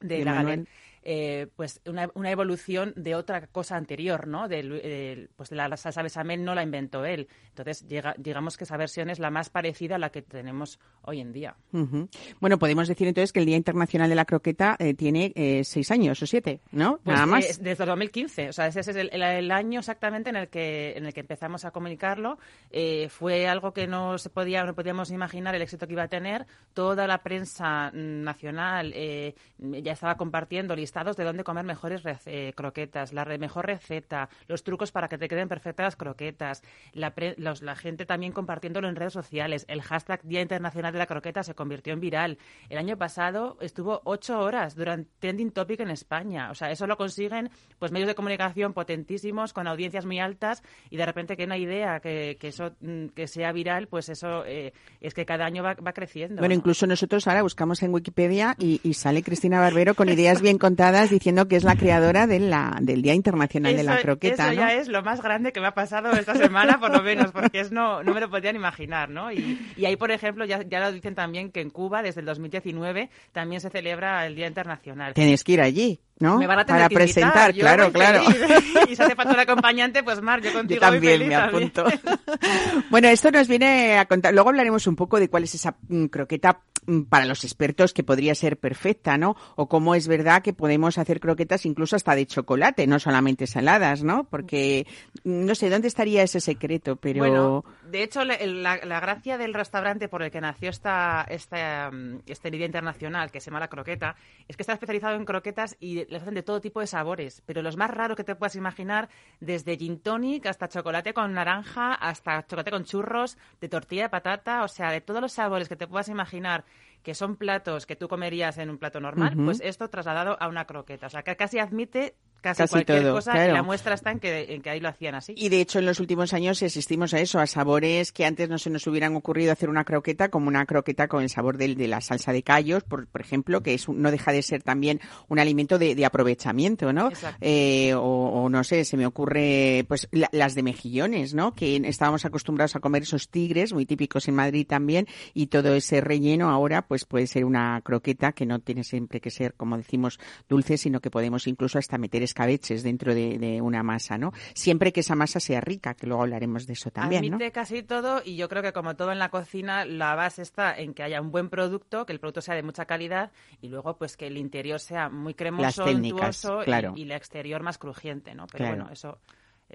de, De la Manuel. Eh, pues una, una evolución de otra cosa anterior, ¿no? Del, el- pues de la salsa bechamel no la inventó él. Entonces, llega, digamos que esa versión es la más parecida a la que tenemos hoy en día. Ujú. Bueno, podemos decir entonces que el Día Internacional de la Croqueta eh, tiene eh, seis años o siete, ¿no? Pues, Nada más. eh, desde el 2015, o sea, ese es el, el- el año exactamente en el que en el que empezamos a comunicarlo. Eh, fue algo que no se podía no podíamos imaginar el éxito que iba a tener. Toda la prensa nacional eh, ya estaba compartiendo listados de dónde comer mejores eh, croquetas, la re- mejor receta, los trucos para que te queden perfectas las croquetas, la, pre- los- la gente también compartiéndolo en redes sociales. El hashtag Día Internacional de la Croqueta se convirtió en viral. El año pasado estuvo ocho horas durante trending topic en España. O sea, eso lo consiguen pues medios de comunicación potentísimos con audiencias muy altas y de repente que una idea que, que eso mm, que sea viral, pues eso eh, es que cada año va, va creciendo. Bueno, ¿no? incluso nosotros ahora buscamos en Wikipedia y, y sale Cristina Barbero con ideas bien contadas diciendo que es la creadora de la, del Día Internacional de la Eso- Croqueta, eso ¿no? ya es lo más grande que me ha pasado esta semana, por lo menos, porque es no, no me lo podían imaginar, ¿no? Y, y ahí, por ejemplo, ya, ya lo dicen también que en Cuba, desde el 2019, también se celebra el Día Internacional. Tienes que ir allí, ¿no? Me van a tener Para que presentar, yo claro, claro. *laughs* y si hace falta un acompañante, pues Mar, yo contigo Yo voy también feliz me también. apunto. *laughs* bueno, esto nos viene a contar. Luego hablaremos un poco de cuál es esa mm, croqueta mm, para los expertos que podría ser perfecta, ¿no? O cómo es verdad que podemos hacer croquetas incluso hasta de chocolate, no solamente saladas, ¿no? Porque no sé dónde estaría ese secreto, pero Bueno, de hecho, la, gracia del restaurante por el que nació esta, esta, mm, este Día Internacional, que se llama La Croqueta, es que está especializado en croquetas y les hacen de todo tipo de sabores, pero los más raros que te puedas imaginar, desde gin tonic hasta chocolate con naranja, hasta chocolate con churros, de tortilla de patata, o sea, de todos los sabores que te puedas imaginar que son platos que tú comerías en un plato normal, pues esto trasladado a una croqueta. O sea, que casi admite casi, Casi cualquier todo, cosa claro. y la muestra está en que, en que ahí lo hacían así. Y de hecho, en los últimos años asistimos a eso, a sabores que antes no se nos hubieran ocurrido hacer una croqueta, como una croqueta con el sabor del, de la salsa de callos, por, por ejemplo, que es no deja de ser también un alimento de, de aprovechamiento, ¿no? Eh, o, o no sé, se me ocurre, pues la- las de mejillones, ¿no? Que estábamos acostumbrados a comer esos tigres, muy típicos en Madrid también, y todo ese relleno ahora, pues puede ser una croqueta que no tiene siempre que ser, como decimos, dulce, sino que podemos incluso hasta meter escabeches dentro de, de una masa, ¿no? Siempre que esa masa sea rica, que luego hablaremos de eso también, ¿no? Admite casi todo y yo creo que como todo en la cocina, la base está en que haya un buen producto, que el producto sea de mucha calidad y luego pues que el interior sea muy cremoso, técnicas, untuoso y- claro. y, el exterior más crujiente, ¿no? Pero Claro. bueno, eso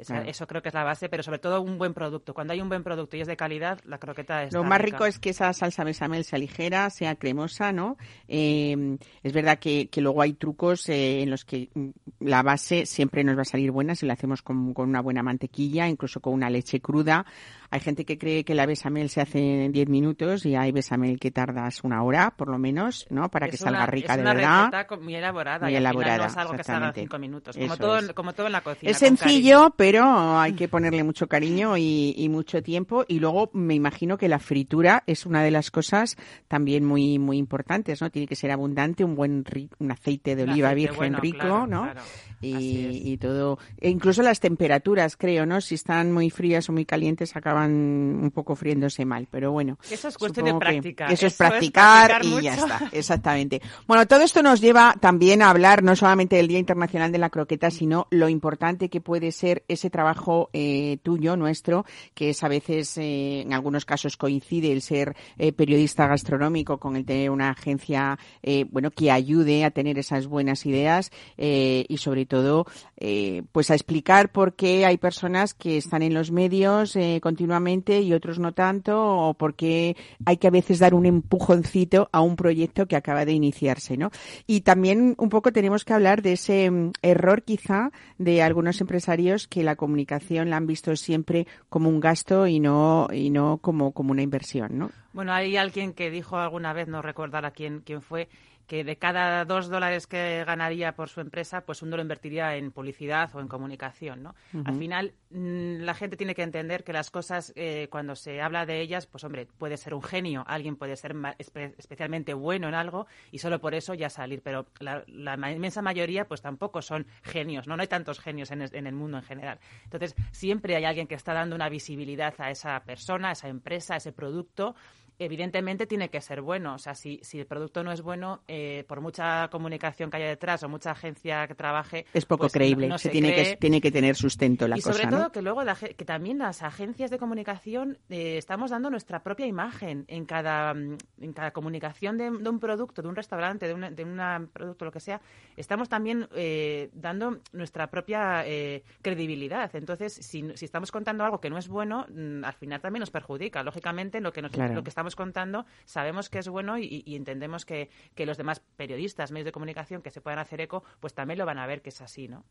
Eso creo que es la base, pero sobre todo un buen producto. Cuando hay un buen producto y es de calidad, la croqueta es Lo más rico es que esa salsa bechamel sea ligera, sea cremosa, ¿no? Eh, es verdad que, que luego hay trucos eh, en los que mm, la base siempre nos va a salir buena si la hacemos con, con una buena mantequilla, incluso con una leche cruda. Hay gente que cree que la bechamel se hace en 10 minutos y hay bechamel que tardas una hora, por lo menos, ¿no? Para que Es salga una- rica es de una verdad. receta co- muy elaborada. Muy y al final elaborada, no es algo que se haga en exactamente. cinco minutos. Como todo, es. como todo en la cocina. Es sencillo, pero hay que ponerle mucho cariño y, y mucho tiempo. Y luego me imagino que la fritura es una de las cosas también muy muy importantes, ¿no? Tiene que ser abundante, un buen un aceite de oliva aceite virgen bueno, rico, claro, ¿no? claro. Y, y todo, e incluso las temperaturas, creo, ¿no? Si están muy frías o muy calientes, acaban un poco friéndose mal. Pero bueno, Eso es cuestión de práctica. Eso, es Eso es practicar, practicar y ya está, exactamente. Bueno, todo esto nos lleva también a hablar no solamente del Día Internacional de la Croqueta, sino lo importante que puede ser ese trabajo eh, tuyo, nuestro, que es a veces, eh, en algunos casos coincide el ser eh, periodista gastronómico con el tener una agencia, eh, bueno, que ayude a tener esas buenas ideas eh, y sobre todo, eh, pues a explicar por qué hay personas que están en los medios eh, continuamente y otros no tanto, o por qué hay que a veces dar un empujoncito a un proyecto que acaba de iniciarse, ¿no? Y también un poco tenemos que hablar de ese mm, error quizá de algunos empresarios que la comunicación la han visto siempre como un gasto y no y no como como una inversión, ¿no? Bueno, hay alguien que dijo alguna vez, no recordar a quién, quién fue, que de cada dos dólares que ganaría por su empresa, pues uno lo invertiría en publicidad o en comunicación, ¿no? Al final, mm, la gente tiene que entender que las cosas, eh, cuando se habla de ellas, pues hombre, puede ser un genio, alguien puede ser espe- especialmente bueno en algo y solo por eso ya salir, pero la, inmensa mayoría, pues tampoco son genios, ¿no? No hay tantos genios en, en el mundo en general. Entonces, siempre hay alguien que está dando una visibilidad a esa persona, a esa empresa, a ese producto evidentemente tiene que ser bueno. O sea, si, si el producto no es bueno, eh, por mucha comunicación que haya detrás o mucha agencia que trabaje... Es poco pues, creíble, no- no se, se tiene que tiene que tener sustento la y cosa, sobre ¿no? todo que luego la que también las agencias de comunicación eh, estamos dando nuestra propia imagen en cada mm, en cada comunicación de, de un producto, de un restaurante, de un de una producto, lo que sea, estamos también eh, dando nuestra propia eh, credibilidad. Entonces, si, si estamos contando algo que no es bueno, mm, al final también nos perjudica. Lógicamente, lo que nos- Claro. lo que estamos contando sabemos que es bueno y, entendemos que, que los demás periodistas, medios de comunicación que se puedan hacer eco, pues también lo van a ver que es así, ¿no?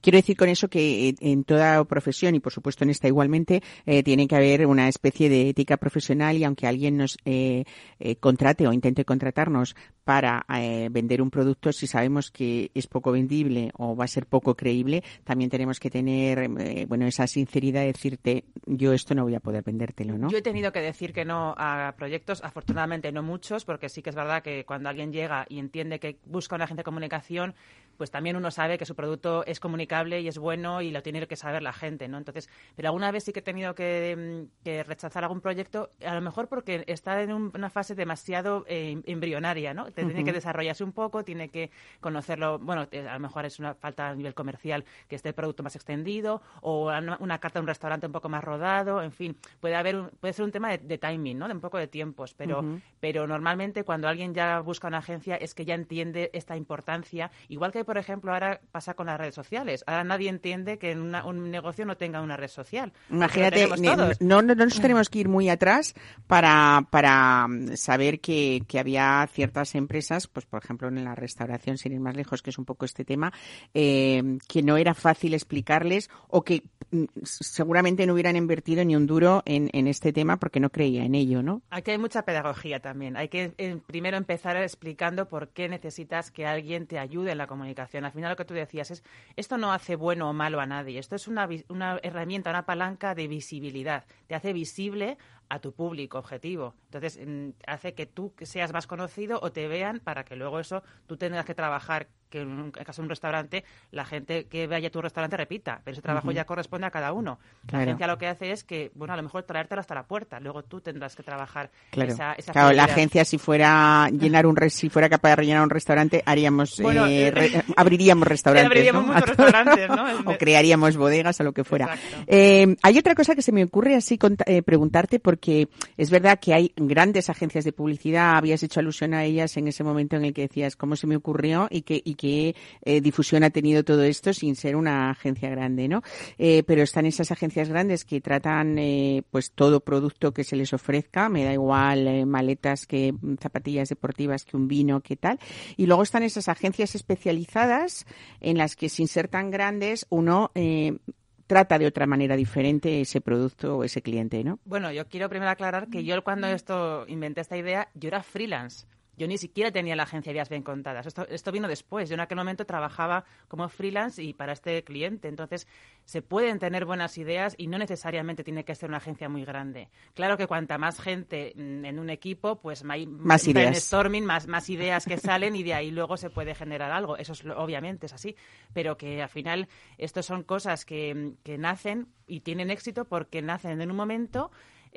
Quiero decir con eso que eh, en toda profesión y por supuesto en esta igualmente eh, tiene que haber una especie de ética profesional y aunque alguien nos eh, eh, contrate o intente contratarnos para eh, vender un producto, si sabemos que es poco vendible o va a ser poco creíble, también tenemos que tener eh, bueno esa sinceridad de decirte yo esto no voy a poder vendértelo, ¿no? Yo he tenido que decir que no a proyectos, afortunadamente no muchos, porque sí que es verdad que cuando alguien llega y entiende que busca una agencia de comunicación, pues también uno sabe que su producto es comunicable y es bueno y lo tiene que saber la gente, ¿no? Entonces, pero alguna vez sí que he tenido que, mm, que rechazar algún proyecto, a lo mejor porque está en un- una fase demasiado eh, embrionaria, ¿no? Tiene que desarrollarse un poco, tiene que conocerlo, bueno, a lo mejor es una falta a nivel comercial que esté el producto más extendido o una, una carta de un restaurante un poco más rodado, en fin, puede haber un- puede ser un tema de, de timing, ¿no? De un poco de tiempos, pero pero normalmente cuando alguien ya busca una agencia es que ya entiende esta importancia, igual que por ejemplo ahora pasa con las redes sociales. Ahora nadie entiende que una- un negocio no tenga una red social. Imagínate, no, no, no nos tenemos que ir muy atrás para, para mm, saber que, que había ciertas empresas, pues por ejemplo en la restauración, sin ir más lejos, que es un poco este tema, eh, que no era fácil explicarles o que mm, seguramente no hubieran invertido ni un duro en, en este tema porque no creía en ello, ¿no? Aquí hay mucha pedagogía también. Hay que eh, primero empezar explicando por qué necesitas que alguien te ayude en la comunicación. Al final lo que tú decías es, esto no hace bueno o malo a nadie. Esto es una, una herramienta, una palanca de visibilidad. Te hace visible a tu público objetivo. Entonces, mm, hace que tú seas más conocido o te vean para que luego eso tú tengas que trabajar, que en un caso de un restaurante, la gente que vaya a tu restaurante repita, pero ese trabajo ya corresponde a cada uno. Claro. La agencia lo que hace es que, bueno, a lo mejor traértelo hasta la puerta, luego tú tendrás que trabajar Claro, esa, esa claro la agencia si fuera llenar un re- si fuera capaz de rellenar un restaurante haríamos Bueno, eh, eh, re- abriríamos *laughs* restaurantes, abriríamos ¿no? muchos *laughs* restaurantes, ¿no? o crearíamos bodegas o lo que fuera. Eh, hay otra cosa que se me ocurre así cont- eh, preguntarte porque es verdad que hay grandes agencias de publicidad, habías hecho alusión a ellas en ese momento en el que decías cómo se me ocurrió y que y qué eh, difusión ha tenido todo esto sin ser una agencia grande, ¿no? Eh, pero están esas agencias grandes que tratan eh, pues todo producto que se les ofrezca, me da igual eh, maletas que zapatillas deportivas que un vino, que tal. Y luego están esas agencias especializadas en las que sin ser tan grandes uno eh, trata de otra manera diferente ese producto o ese cliente, ¿no? Bueno, yo quiero primero aclarar que yo cuando esto inventé esta idea, yo era freelance. Yo ni siquiera tenía la agencia de ideas bien contadas. Esto, esto vino después. Yo en aquel momento trabajaba como freelance y para este cliente. Entonces, se pueden tener buenas ideas y no necesariamente tiene que ser una agencia muy grande. Claro que cuanta más gente mm, en un equipo, pues hay Más ideas. brainstorming, más, más ideas que salen y de ahí luego se puede generar algo. Eso es, obviamente es así. Pero que al final estos son cosas que, que nacen y tienen éxito porque nacen en un momento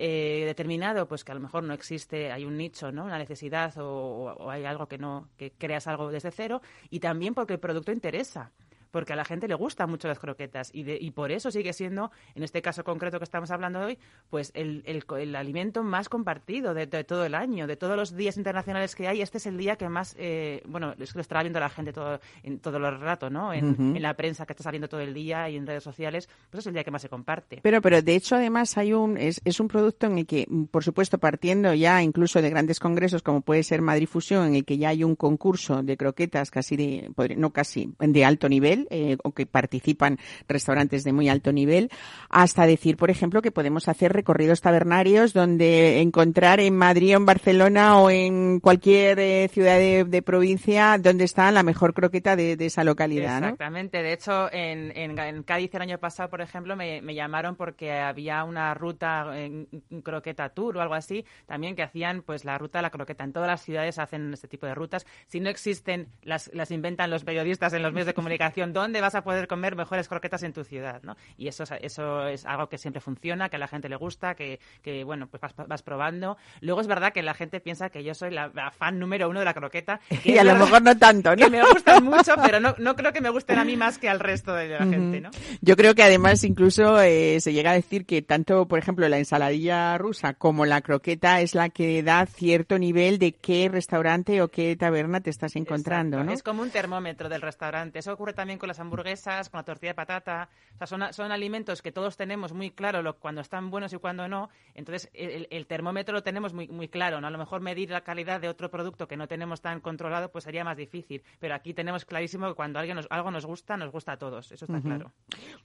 eh, determinado, pues que a lo mejor no existe, hay un nicho, ¿no? Una necesidad o, o hay algo que no, que creas algo desde cero y también porque el producto interesa. Porque a la gente le gustan mucho las croquetas y, de- y por eso sigue siendo, en este caso concreto que estamos hablando hoy, pues el, el el alimento más compartido de, de todo el año, de todos los días internacionales que hay. Este es el día que más, eh, bueno, es que lo estará viendo la gente todo, en todo el rato, ¿no? En, en la prensa que está saliendo todo el día y en redes sociales, pues es el día que más se comparte. Pero, pero de hecho, además, hay un, es, es un producto en el que, por supuesto, partiendo ya incluso de grandes congresos como puede ser Madrid Fusión, en el que ya hay un concurso de croquetas casi de, no casi, de alto nivel, eh, o que participan restaurantes de muy alto nivel, hasta decir, por ejemplo, que podemos hacer recorridos tabernarios donde encontrar en Madrid o en Barcelona o en cualquier eh, ciudad de, provincia donde está la mejor croqueta de, esa localidad. Exactamente. De hecho, en, en, Cádiz el año pasado, por ejemplo, me, me llamaron porque había una ruta en croqueta tour o algo así, también que hacían pues la ruta de la croqueta. En todas las ciudades hacen este tipo de rutas. Si no existen, las, las inventan los periodistas en los medios de comunicación. ¿Dónde vas a poder comer mejores croquetas en tu ciudad? ¿no? Y eso, es- eso es algo que siempre funciona, que a la gente le gusta, que, que bueno, pues vas, vas probando. Luego es verdad que la gente piensa que yo soy la, la fan número uno de la croqueta. *laughs* que Y a lo verdad mejor no tanto, ¿no? que me gustan mucho, pero no, no creo que me gusten a mí más que al resto de la gente, ¿no? Yo creo que además incluso eh, se llega a decir que tanto, por ejemplo, la ensaladilla rusa como la croqueta es la que da cierto nivel de qué restaurante o qué taberna te estás encontrando, Exacto. ¿no? Es como un termómetro del restaurante. Eso ocurre también con las hamburguesas, con la tortilla de patata. O sea, son, son alimentos que todos tenemos muy claro lo, cuando están buenos y cuando no. Entonces, el, el termómetro lo tenemos muy, muy claro. ¿no? A lo mejor medir la calidad de otro producto que no tenemos tan controlado, pues sería más difícil. Pero aquí tenemos clarísimo que cuando alguien nos- algo nos gusta, nos gusta a todos. Eso está claro.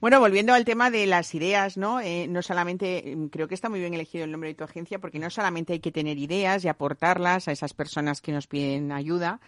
Bueno, volviendo al tema de las ideas, ¿no? Eh, no solamente, mm, creo que está muy bien elegido el nombre de tu agencia, porque no solamente hay que tener ideas y aportarlas a esas personas que nos piden ayuda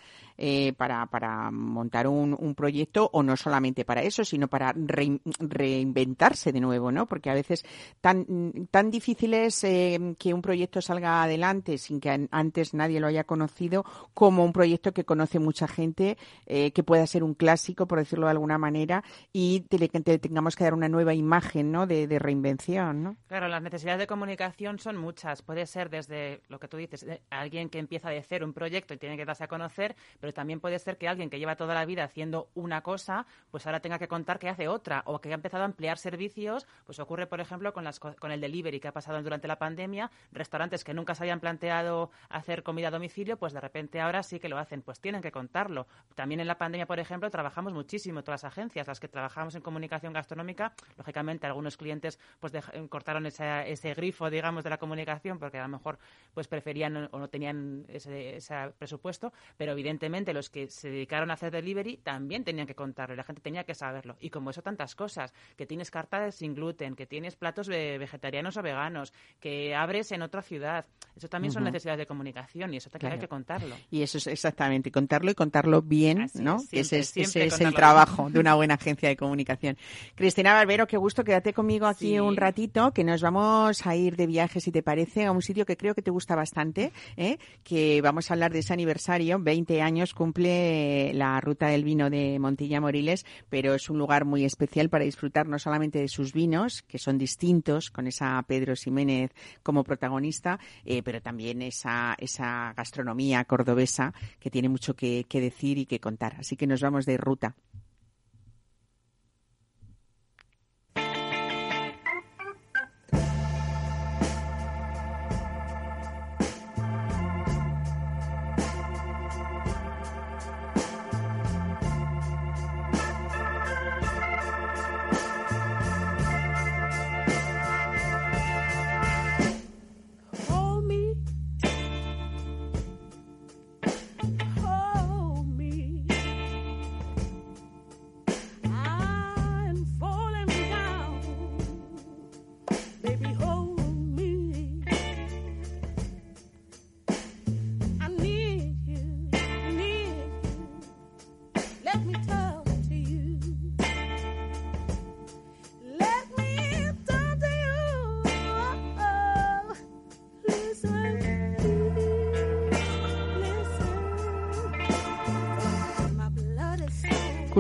eh, para, para montar un, un proyecto, o no solamente para eso, sino para rein- reinventarse de nuevo, ¿no? Porque a veces tan, tan difícil es eh, que un proyecto salga adelante sin que an- antes nadie lo haya conocido, como un proyecto que conoce mucha gente, eh, que pueda ser un clásico, por decirlo de alguna manera, y te, tengamos que dar una nueva imagen, ¿no? De, de reinvención, ¿no? Claro, las necesidades de comunicación son muchas. Puede ser desde lo que tú dices, alguien que empieza de cero un proyecto y tiene que darse a conocer, pero también puede ser que alguien que lleva toda la vida haciendo una cosa, pues ahora tenga que contar que hace otra, o que ha empezado a ampliar servicios. Pues ocurre, por ejemplo, con, las, co- con el delivery que ha pasado durante la pandemia. Restaurantes que nunca se habían planteado hacer comida a domicilio, pues de repente ahora sí que lo hacen. Pues tienen que contarlo. También en la pandemia, por ejemplo, trabajamos muchísimo, todas las agencias, las que trabajamos en comunicación gastronómica, lógicamente algunos clientes pues cortaron ese grifo, digamos, de la comunicación porque a lo mejor pues preferían o- no tenían ese presupuesto, pero evidentemente los que se dedicaron a hacer delivery también tenían que contarlo y la gente tenía que saberlo. Y como eso tantas cosas, que tienes cartas sin gluten, que tienes platos ve- vegetarianos o veganos, que abres en otra ciudad, eso también son necesidades de comunicación y eso también Claro. hay que contarlo. Y eso es exactamente, contarlo y contarlo bien, Así ¿no? es, ese es, siempre ese es el bien. trabajo de una *laughs* buena agencia de comunicación. Cristina Barbero, qué gusto, quédate conmigo aquí Sí. un ratito, que nos vamos a ir de viaje, si te parece, a un sitio que creo que te gusta bastante, ¿eh? que vamos a hablar de ese aniversario, 20 años cumple la ruta del vino de Montilla Moriles, pero es un lugar muy especial para disfrutar no solamente de sus vinos, que son distintos, con esa Pedro Ximénez como protagonista, eh, pero también esa, esa gastronomía cordobesa que tiene mucho que, que decir y que contar. Así que nos vamos de ruta.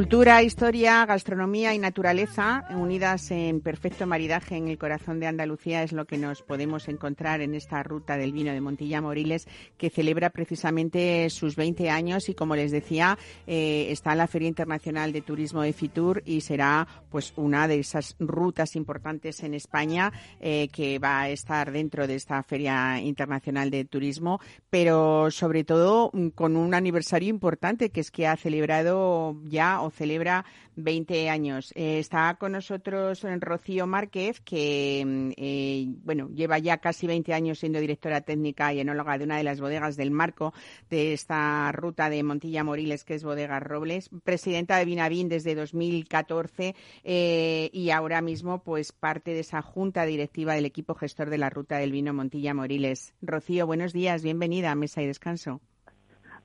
Cultura, historia, gastronomía y naturaleza unidas en perfecto maridaje en el corazón de Andalucía es lo que nos podemos encontrar en esta ruta del vino de Montilla Moriles que celebra precisamente sus 20 años y como les decía eh, está en la Feria Internacional de Turismo de Fitur y será pues una de esas rutas importantes en España eh, que va a estar dentro de esta Feria Internacional de Turismo, pero sobre todo mm, con un aniversario importante que es que ha celebrado ya o celebra 20 años. Eh, está con nosotros Rocío Márquez, que mm, eh, bueno lleva ya casi 20 años siendo directora técnica y enóloga de una de las bodegas del marco de esta ruta de Montilla Moriles, que es Bodegas Robles, presidenta de Vinavín desde 2014 eh, y ahora mismo pues parte de esa junta directiva del equipo gestor de la ruta del vino Montilla Moriles. Rocío, buenos días, bienvenida a Mesa y Descanso.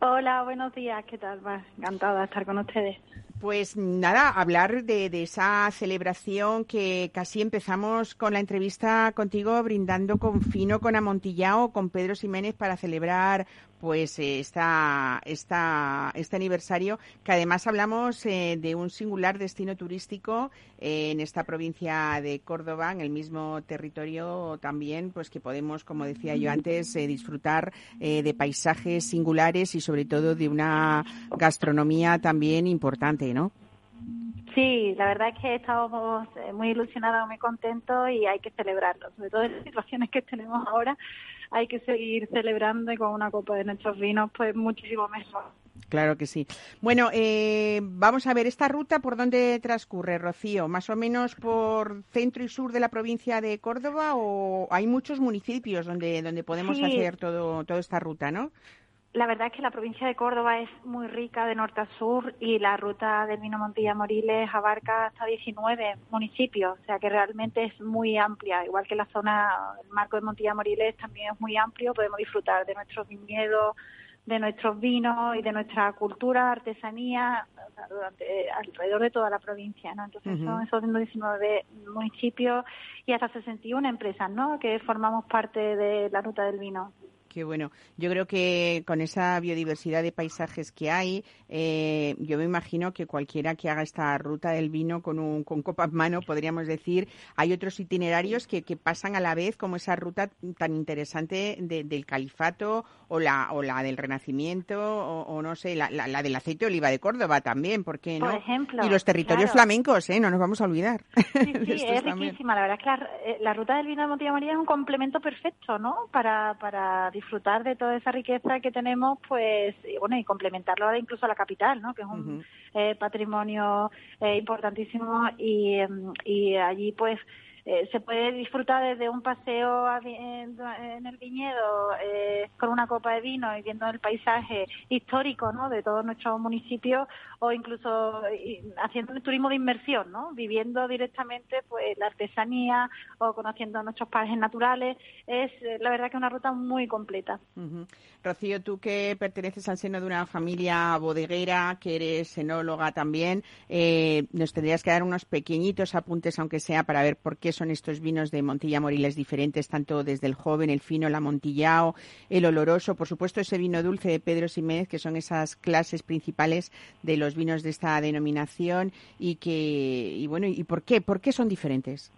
Hola, buenos días, ¿qué tal? encantada de estar con ustedes. Pues nada, hablar de, esa celebración que casi empezamos con la entrevista contigo brindando con Fino, con Amontillao, con Pedro Ximénez para celebrar pues esta, esta, este aniversario, que además hablamos eh, de un singular destino turístico eh, en esta provincia de Córdoba, en el mismo territorio también, pues que podemos, como decía yo antes, eh, disfrutar de paisajes singulares y sobre todo de una gastronomía también importante, ¿no? Sí, la verdad es que estamos muy ilusionados, muy contentos y hay que celebrarlo, sobre todo en las situaciones que tenemos ahora, hay que seguir celebrando y con una copa de nuestros vinos, pues muchísimo mejor. Claro que sí. Bueno, eh, vamos a ver esta ruta por dónde transcurre, Rocío. Más o menos por centro y sur de la provincia de Córdoba o hay muchos municipios donde donde podemos hacer todo toda esta ruta, ¿no? La verdad es que la provincia de Córdoba es muy rica de norte a sur y la ruta del vino Montilla Moriles abarca hasta 19 municipios, o sea que realmente es muy amplia. Igual que la zona, el marco de Montilla Moriles también es muy amplio, podemos disfrutar de nuestros viñedos, de nuestros vinos y de nuestra cultura, artesanía, alrededor de toda la provincia, ¿no? Entonces son esos 19 municipios y hasta 61 empresas, ¿no? Que formamos parte de la ruta del vino. Qué bueno. Yo creo que con esa biodiversidad de paisajes que hay, eh, yo me imagino que cualquiera que haga esta ruta del vino con un con copa en mano, podríamos decir, hay otros itinerarios que, que pasan a la vez, como esa ruta tan interesante del califato o la, o la del renacimiento, o, no sé, la, la, del aceite de oliva de Córdoba también, ¿por qué no? Por ejemplo, y los territorios flamencos, ¿eh? No nos vamos a olvidar. Sí, sí, *laughs* es riquísima. La verdad es que eh, la, ruta del vino de Montilla María es un complemento perfecto, ¿no? Para, para disfrutar de toda esa riqueza que tenemos, pues, y bueno, y complementarlo incluso a la capital, ¿no? Que es un eh, patrimonio eh, importantísimo y, em, y allí, pues, eh, se puede disfrutar desde un paseo en, el viñedo eh, con una copa de vino y viendo el paisaje histórico ¿no? de todos nuestros municipios o incluso haciendo el turismo de inmersión, ¿no? viviendo directamente pues la artesanía o conociendo nuestros parajes naturales. Es eh, la verdad que una ruta muy completa. Rocío, tú que perteneces al seno de una familia bodeguera, que eres enóloga también, nos tendrías que dar unos pequeñitos apuntes, aunque sea para ver por qué son estos vinos de Montilla Moriles diferentes, tanto desde el joven, el fino, el amontillado, el oloroso, por supuesto ese vino dulce de Pedro Ximénez, que son esas clases principales de los vinos de esta denominación y que, y bueno, ¿y por qué? ¿Por qué son diferentes?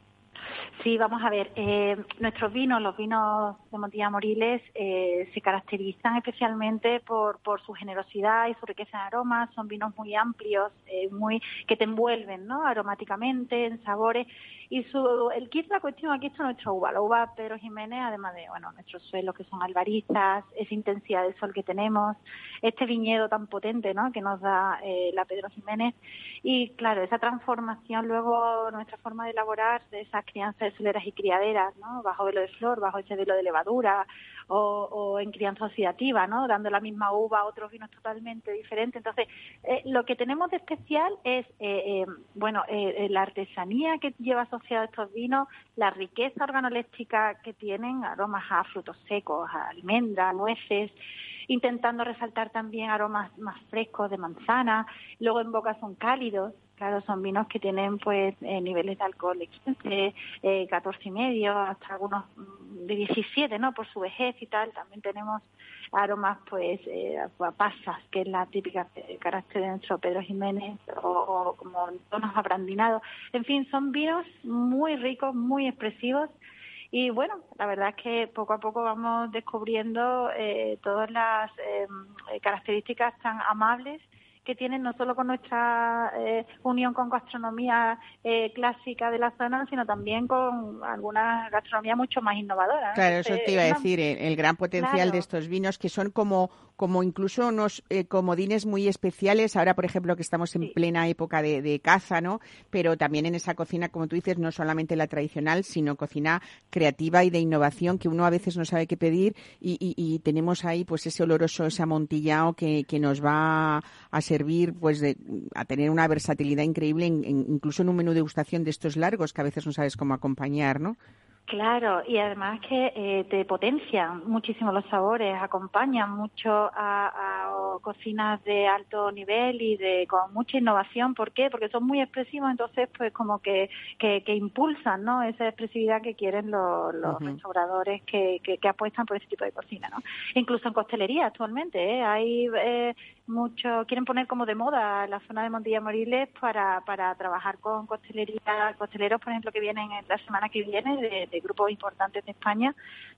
Sí, vamos a ver. Eh, nuestros vinos, los vinos de Montilla Moriles, eh, se caracterizan especialmente por, por su generosidad y su riqueza en aromas. Son vinos muy amplios, eh, muy que te envuelven, ¿no? Aromáticamente, en sabores. Y su, el kit, la cuestión aquí está nuestra uva, la uva Pedro Jiménez, además de, bueno, nuestros suelos que son albarizas, esa intensidad de sol que tenemos, este viñedo tan potente, ¿no? Que nos da la Pedro Jiménez. Y claro, esa transformación, luego nuestra forma de elaborar, de esas crianzas de soleras y criaderas, ¿no? Bajo velo de flor, bajo ese velo de levadura, o, en crianza oxidativa, ¿no? Dando la misma uva a otros vinos totalmente diferentes. Entonces, eh, lo que tenemos de especial es, eh, eh, bueno, la artesanía que lleva asociada a estos vinos, la riqueza organoléctrica que tienen, aromas a frutos secos, a almendras, nueces, intentando resaltar también aromas más frescos de manzana, luego en boca son cálidos, Claro, son vinos que tienen pues eh, niveles de alcohol de 15, eh, 14 y medio, hasta algunos mm, de 17, ¿no? Por su vejez y tal. También tenemos aromas pues eh, a pasas, que es la típica carácter de nuestro Pedro Jiménez, o, como tonos abrandinados. En fin, son vinos muy ricos, muy expresivos. Y bueno, la verdad es que poco a poco vamos descubriendo eh, todas las eh, características tan amables que tienen no solo con nuestra eh, unión con gastronomía eh, clásica de la zona, sino también con alguna gastronomía mucho más innovadora. ¿no? Claro, eso Entonces, te iba a decir, el, el gran potencial Claro. de estos vinos que son como, como incluso unos eh, comodines muy especiales. Ahora, por ejemplo, que estamos en Sí. plena época de, de caza, ¿no? Pero también en esa cocina, como tú dices, no solamente la tradicional, sino cocina creativa y de innovación que uno a veces no sabe qué pedir y, y- y tenemos ahí pues ese oloroso, ese amontillado que, que nos va a servir pues de, a tener una versatilidad increíble en- incluso en un menú de degustación de estos largos que a veces no sabes cómo acompañar, ¿no? Claro, y además que eh, te potencian muchísimo los sabores, acompañan mucho a, a cocinas de alto nivel y de con mucha innovación. ¿Por qué? Porque son muy expresivos, entonces pues como que, que, que impulsan ¿no? esa expresividad que quieren los, los restauradores que, que, que apuestan por ese tipo de cocina. ¿no? Incluso en costelería actualmente ¿eh? hay eh, mucho, quieren poner como de moda la zona de Montilla Moriles para, para trabajar con costelería, costeleros, por ejemplo, que vienen en la semana que viene de, de grupos importantes de España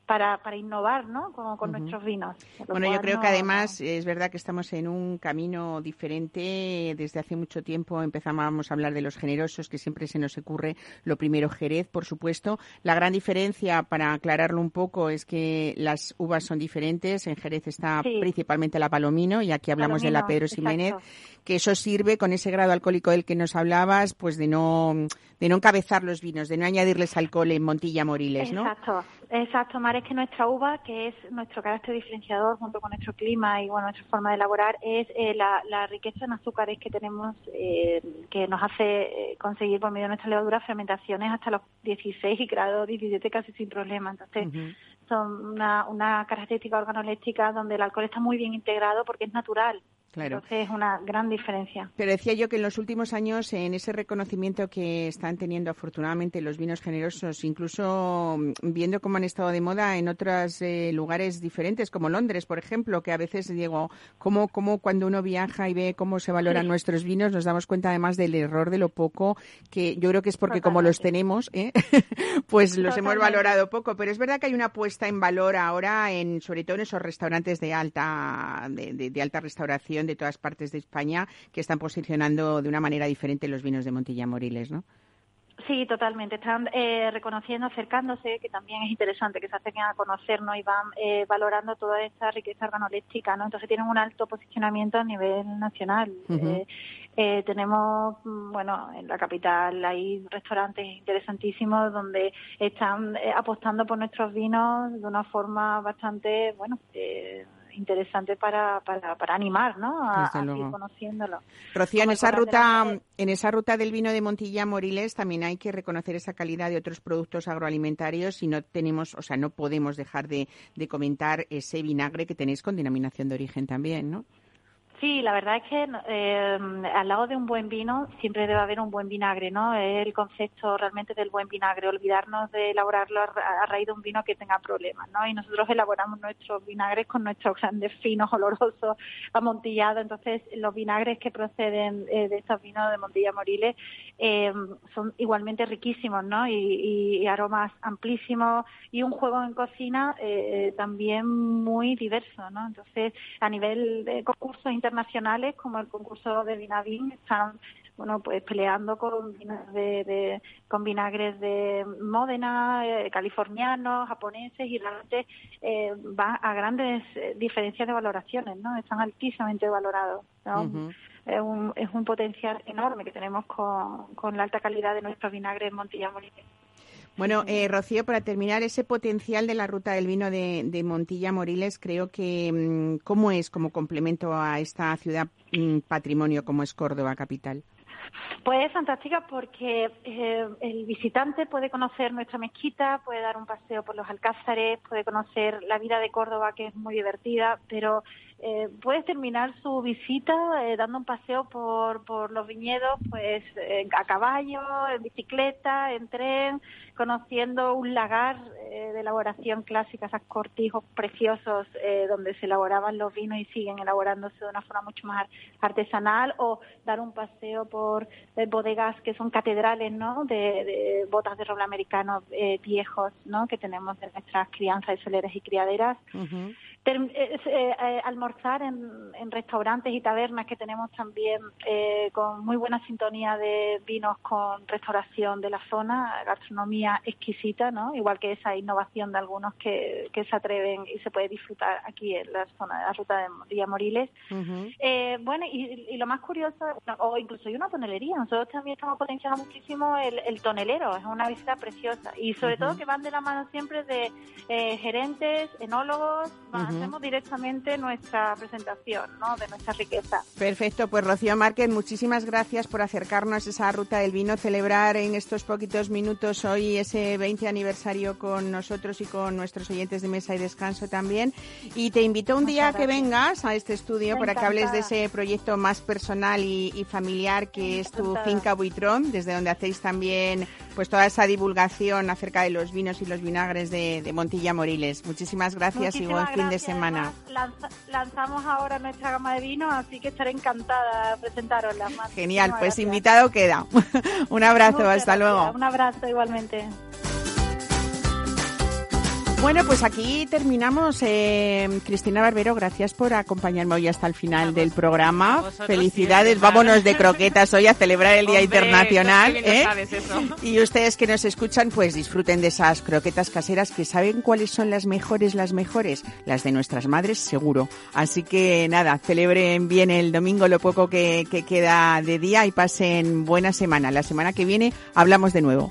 para, para innovar ¿no? con, nuestros vinos. Bueno, yo creo no- que además es verdad que estamos en un camino diferente. Desde hace mucho tiempo empezamos a hablar de los generosos, que siempre se nos ocurre lo primero Jerez, por supuesto. La gran diferencia, para aclararlo un poco, es que las uvas son diferentes. En Jerez está Sí. principalmente la Palomino y aquí hablamos de la Pedro Ximénez, exacto. que eso sirve con ese grado alcohólico del que nos hablabas, pues de no, de no encabezar los vinos, de no añadirles alcohol en Montilla Moriles, ¿no? Exacto, exacto, Mar, es que nuestra uva, que es nuestro carácter diferenciador junto con nuestro clima y bueno, nuestra forma de elaborar, es eh, la, la riqueza en azúcares que tenemos, eh, que nos hace eh, conseguir por medio de nuestra levadura fermentaciones hasta los 16 grados, 17 casi sin problema. Entonces, son una, una característica organoléptica donde el alcohol está muy bien integrado porque es natural. Claro. Entonces, es una gran diferencia. Pero decía yo que en los últimos años, en ese reconocimiento que están teniendo afortunadamente los vinos generosos, incluso mm, viendo cómo han estado de moda en otros eh, lugares diferentes, como Londres, por ejemplo, que a veces digo, cómo, cómo cuando uno viaja y ve cómo se valoran Sí. nuestros vinos, nos damos cuenta además del error de lo poco, que yo creo que es porque como los tenemos, ¿eh? *laughs* pues los hemos valorado poco. Pero es verdad que hay una puesta en valor ahora, en sobre todo en esos restaurantes de alta, de, de- de alta restauración de todas partes de España, que están posicionando de una manera diferente los vinos de Montilla Moriles, ¿no? Sí, totalmente. Están eh, reconociendo, acercándose, que también es interesante que se acerquen a conocernos y van eh, valorando toda esta riqueza organoléptica, ¿no? Entonces tienen un alto posicionamiento a nivel nacional. Eh, eh, tenemos, mm, bueno, en la capital hay restaurantes interesantísimos donde están eh, apostando por nuestros vinos de una forma bastante, bueno, eh, interesante para, para, para animar, ¿no? A, a seguir conociéndolo. Rocío, en esa ruta, la en esa ruta del vino de Montilla Moriles también hay que reconocer esa calidad de otros productos agroalimentarios y no tenemos, o sea, no podemos dejar de, de comentar ese vinagre que tenéis con denominación de origen también, ¿no? Sí, la verdad es que eh, al lado de un buen vino siempre debe haber un buen vinagre, ¿no? Es el concepto realmente del buen vinagre, olvidarnos de elaborarlo a, ra- a raíz de un vino que tenga problemas, ¿no? Y nosotros elaboramos nuestros vinagres con nuestros grandes finos, olorosos, amontillados. Entonces, los vinagres que proceden eh, de estos vinos de Montilla Moriles eh, son igualmente riquísimos, ¿no? Y, y- aromas amplísimos y un juego en cocina eh, también muy diverso, ¿no? Entonces, a nivel de concursos internacionales como el concurso de Vinavín están bueno pues peleando con vinos de, de- con vinagres de Módena, eh, californianos, japoneses y realmente eh, va a grandes eh, diferencias de valoraciones, ¿no? Están altísimamente valorados. ¿no? Es, un, es un potencial enorme que tenemos con, con la alta calidad de nuestros vinagres Montilla Moriles. Bueno, eh, Rocío, para terminar, ese potencial de la ruta del vino de, de Montilla Moriles, creo que, mm, ¿cómo es como complemento a esta ciudad mm, patrimonio como es Córdoba capital? Pues es fantástica porque eh, el visitante puede conocer nuestra mezquita, puede dar un paseo por los alcázares, puede conocer la vida de Córdoba, que es muy divertida, pero eh, puedes terminar su visita eh, dando un paseo por, por los viñedos, pues eh, a caballo, en bicicleta, en tren, conociendo un lagar eh, de elaboración clásica, esos cortijos preciosos eh, donde se elaboraban los vinos y siguen elaborándose de una forma mucho más ar- artesanal, o dar un paseo por eh, bodegas que son catedrales, ¿no? De, botas de roble americano viejos, ¿no? Que tenemos de nuestras crianzas de soleras y criaderas. Almorzar en, en restaurantes y tabernas que tenemos también eh, con muy buena sintonía de vinos con restauración de la zona, gastronomía exquisita, ¿no? Igual que esa innovación de algunos que, que se atreven y se puede disfrutar aquí en la zona de la ruta de Villa Moriles. Eh, bueno, y, y lo más curioso, o incluso hay una tonelería, nosotros también estamos potenciando muchísimo el, el tonelero, es una visita preciosa y sobre todo que van de la mano siempre de eh, gerentes, enólogos, va- Ujú. Hacemos directamente nuestra presentación ¿no? de nuestra riqueza. Perfecto, pues Rocío Márquez, muchísimas gracias por acercarnos a esa ruta del vino, celebrar en estos poquitos minutos hoy ese 20 aniversario con nosotros y con nuestros oyentes de mesa y descanso también. Y te invito un día a que vengas a este estudio para que hables de ese proyecto más personal y, y familiar que es tu finca Buitrón, desde donde hacéis también pues toda esa divulgación acerca de los vinos y los vinagres de, de Montilla Moriles. Muchísimas gracias y buen fin de semana. Lanza- lanzamos ahora nuestra gama de vinos, así que estaré encantada de presentaros más. Genial, Muchísimas pues gracias. invitado queda. *laughs* Un abrazo, Muchas hasta gracias. luego. Un abrazo igualmente. Bueno, pues aquí terminamos. Eh, Cristina Barbero, gracias por acompañarme hoy hasta el final del programa. Felicidades, siempre, vámonos de croquetas hoy a celebrar el Día Hombre, Internacional. ¿eh? lo sabes eso. Y ustedes que nos escuchan, pues disfruten de esas croquetas caseras que saben cuáles son las mejores, las mejores, las de nuestras madres, seguro. Así que nada, celebren bien el domingo lo poco que, que queda de día y pasen buena semana. La semana que viene hablamos de nuevo.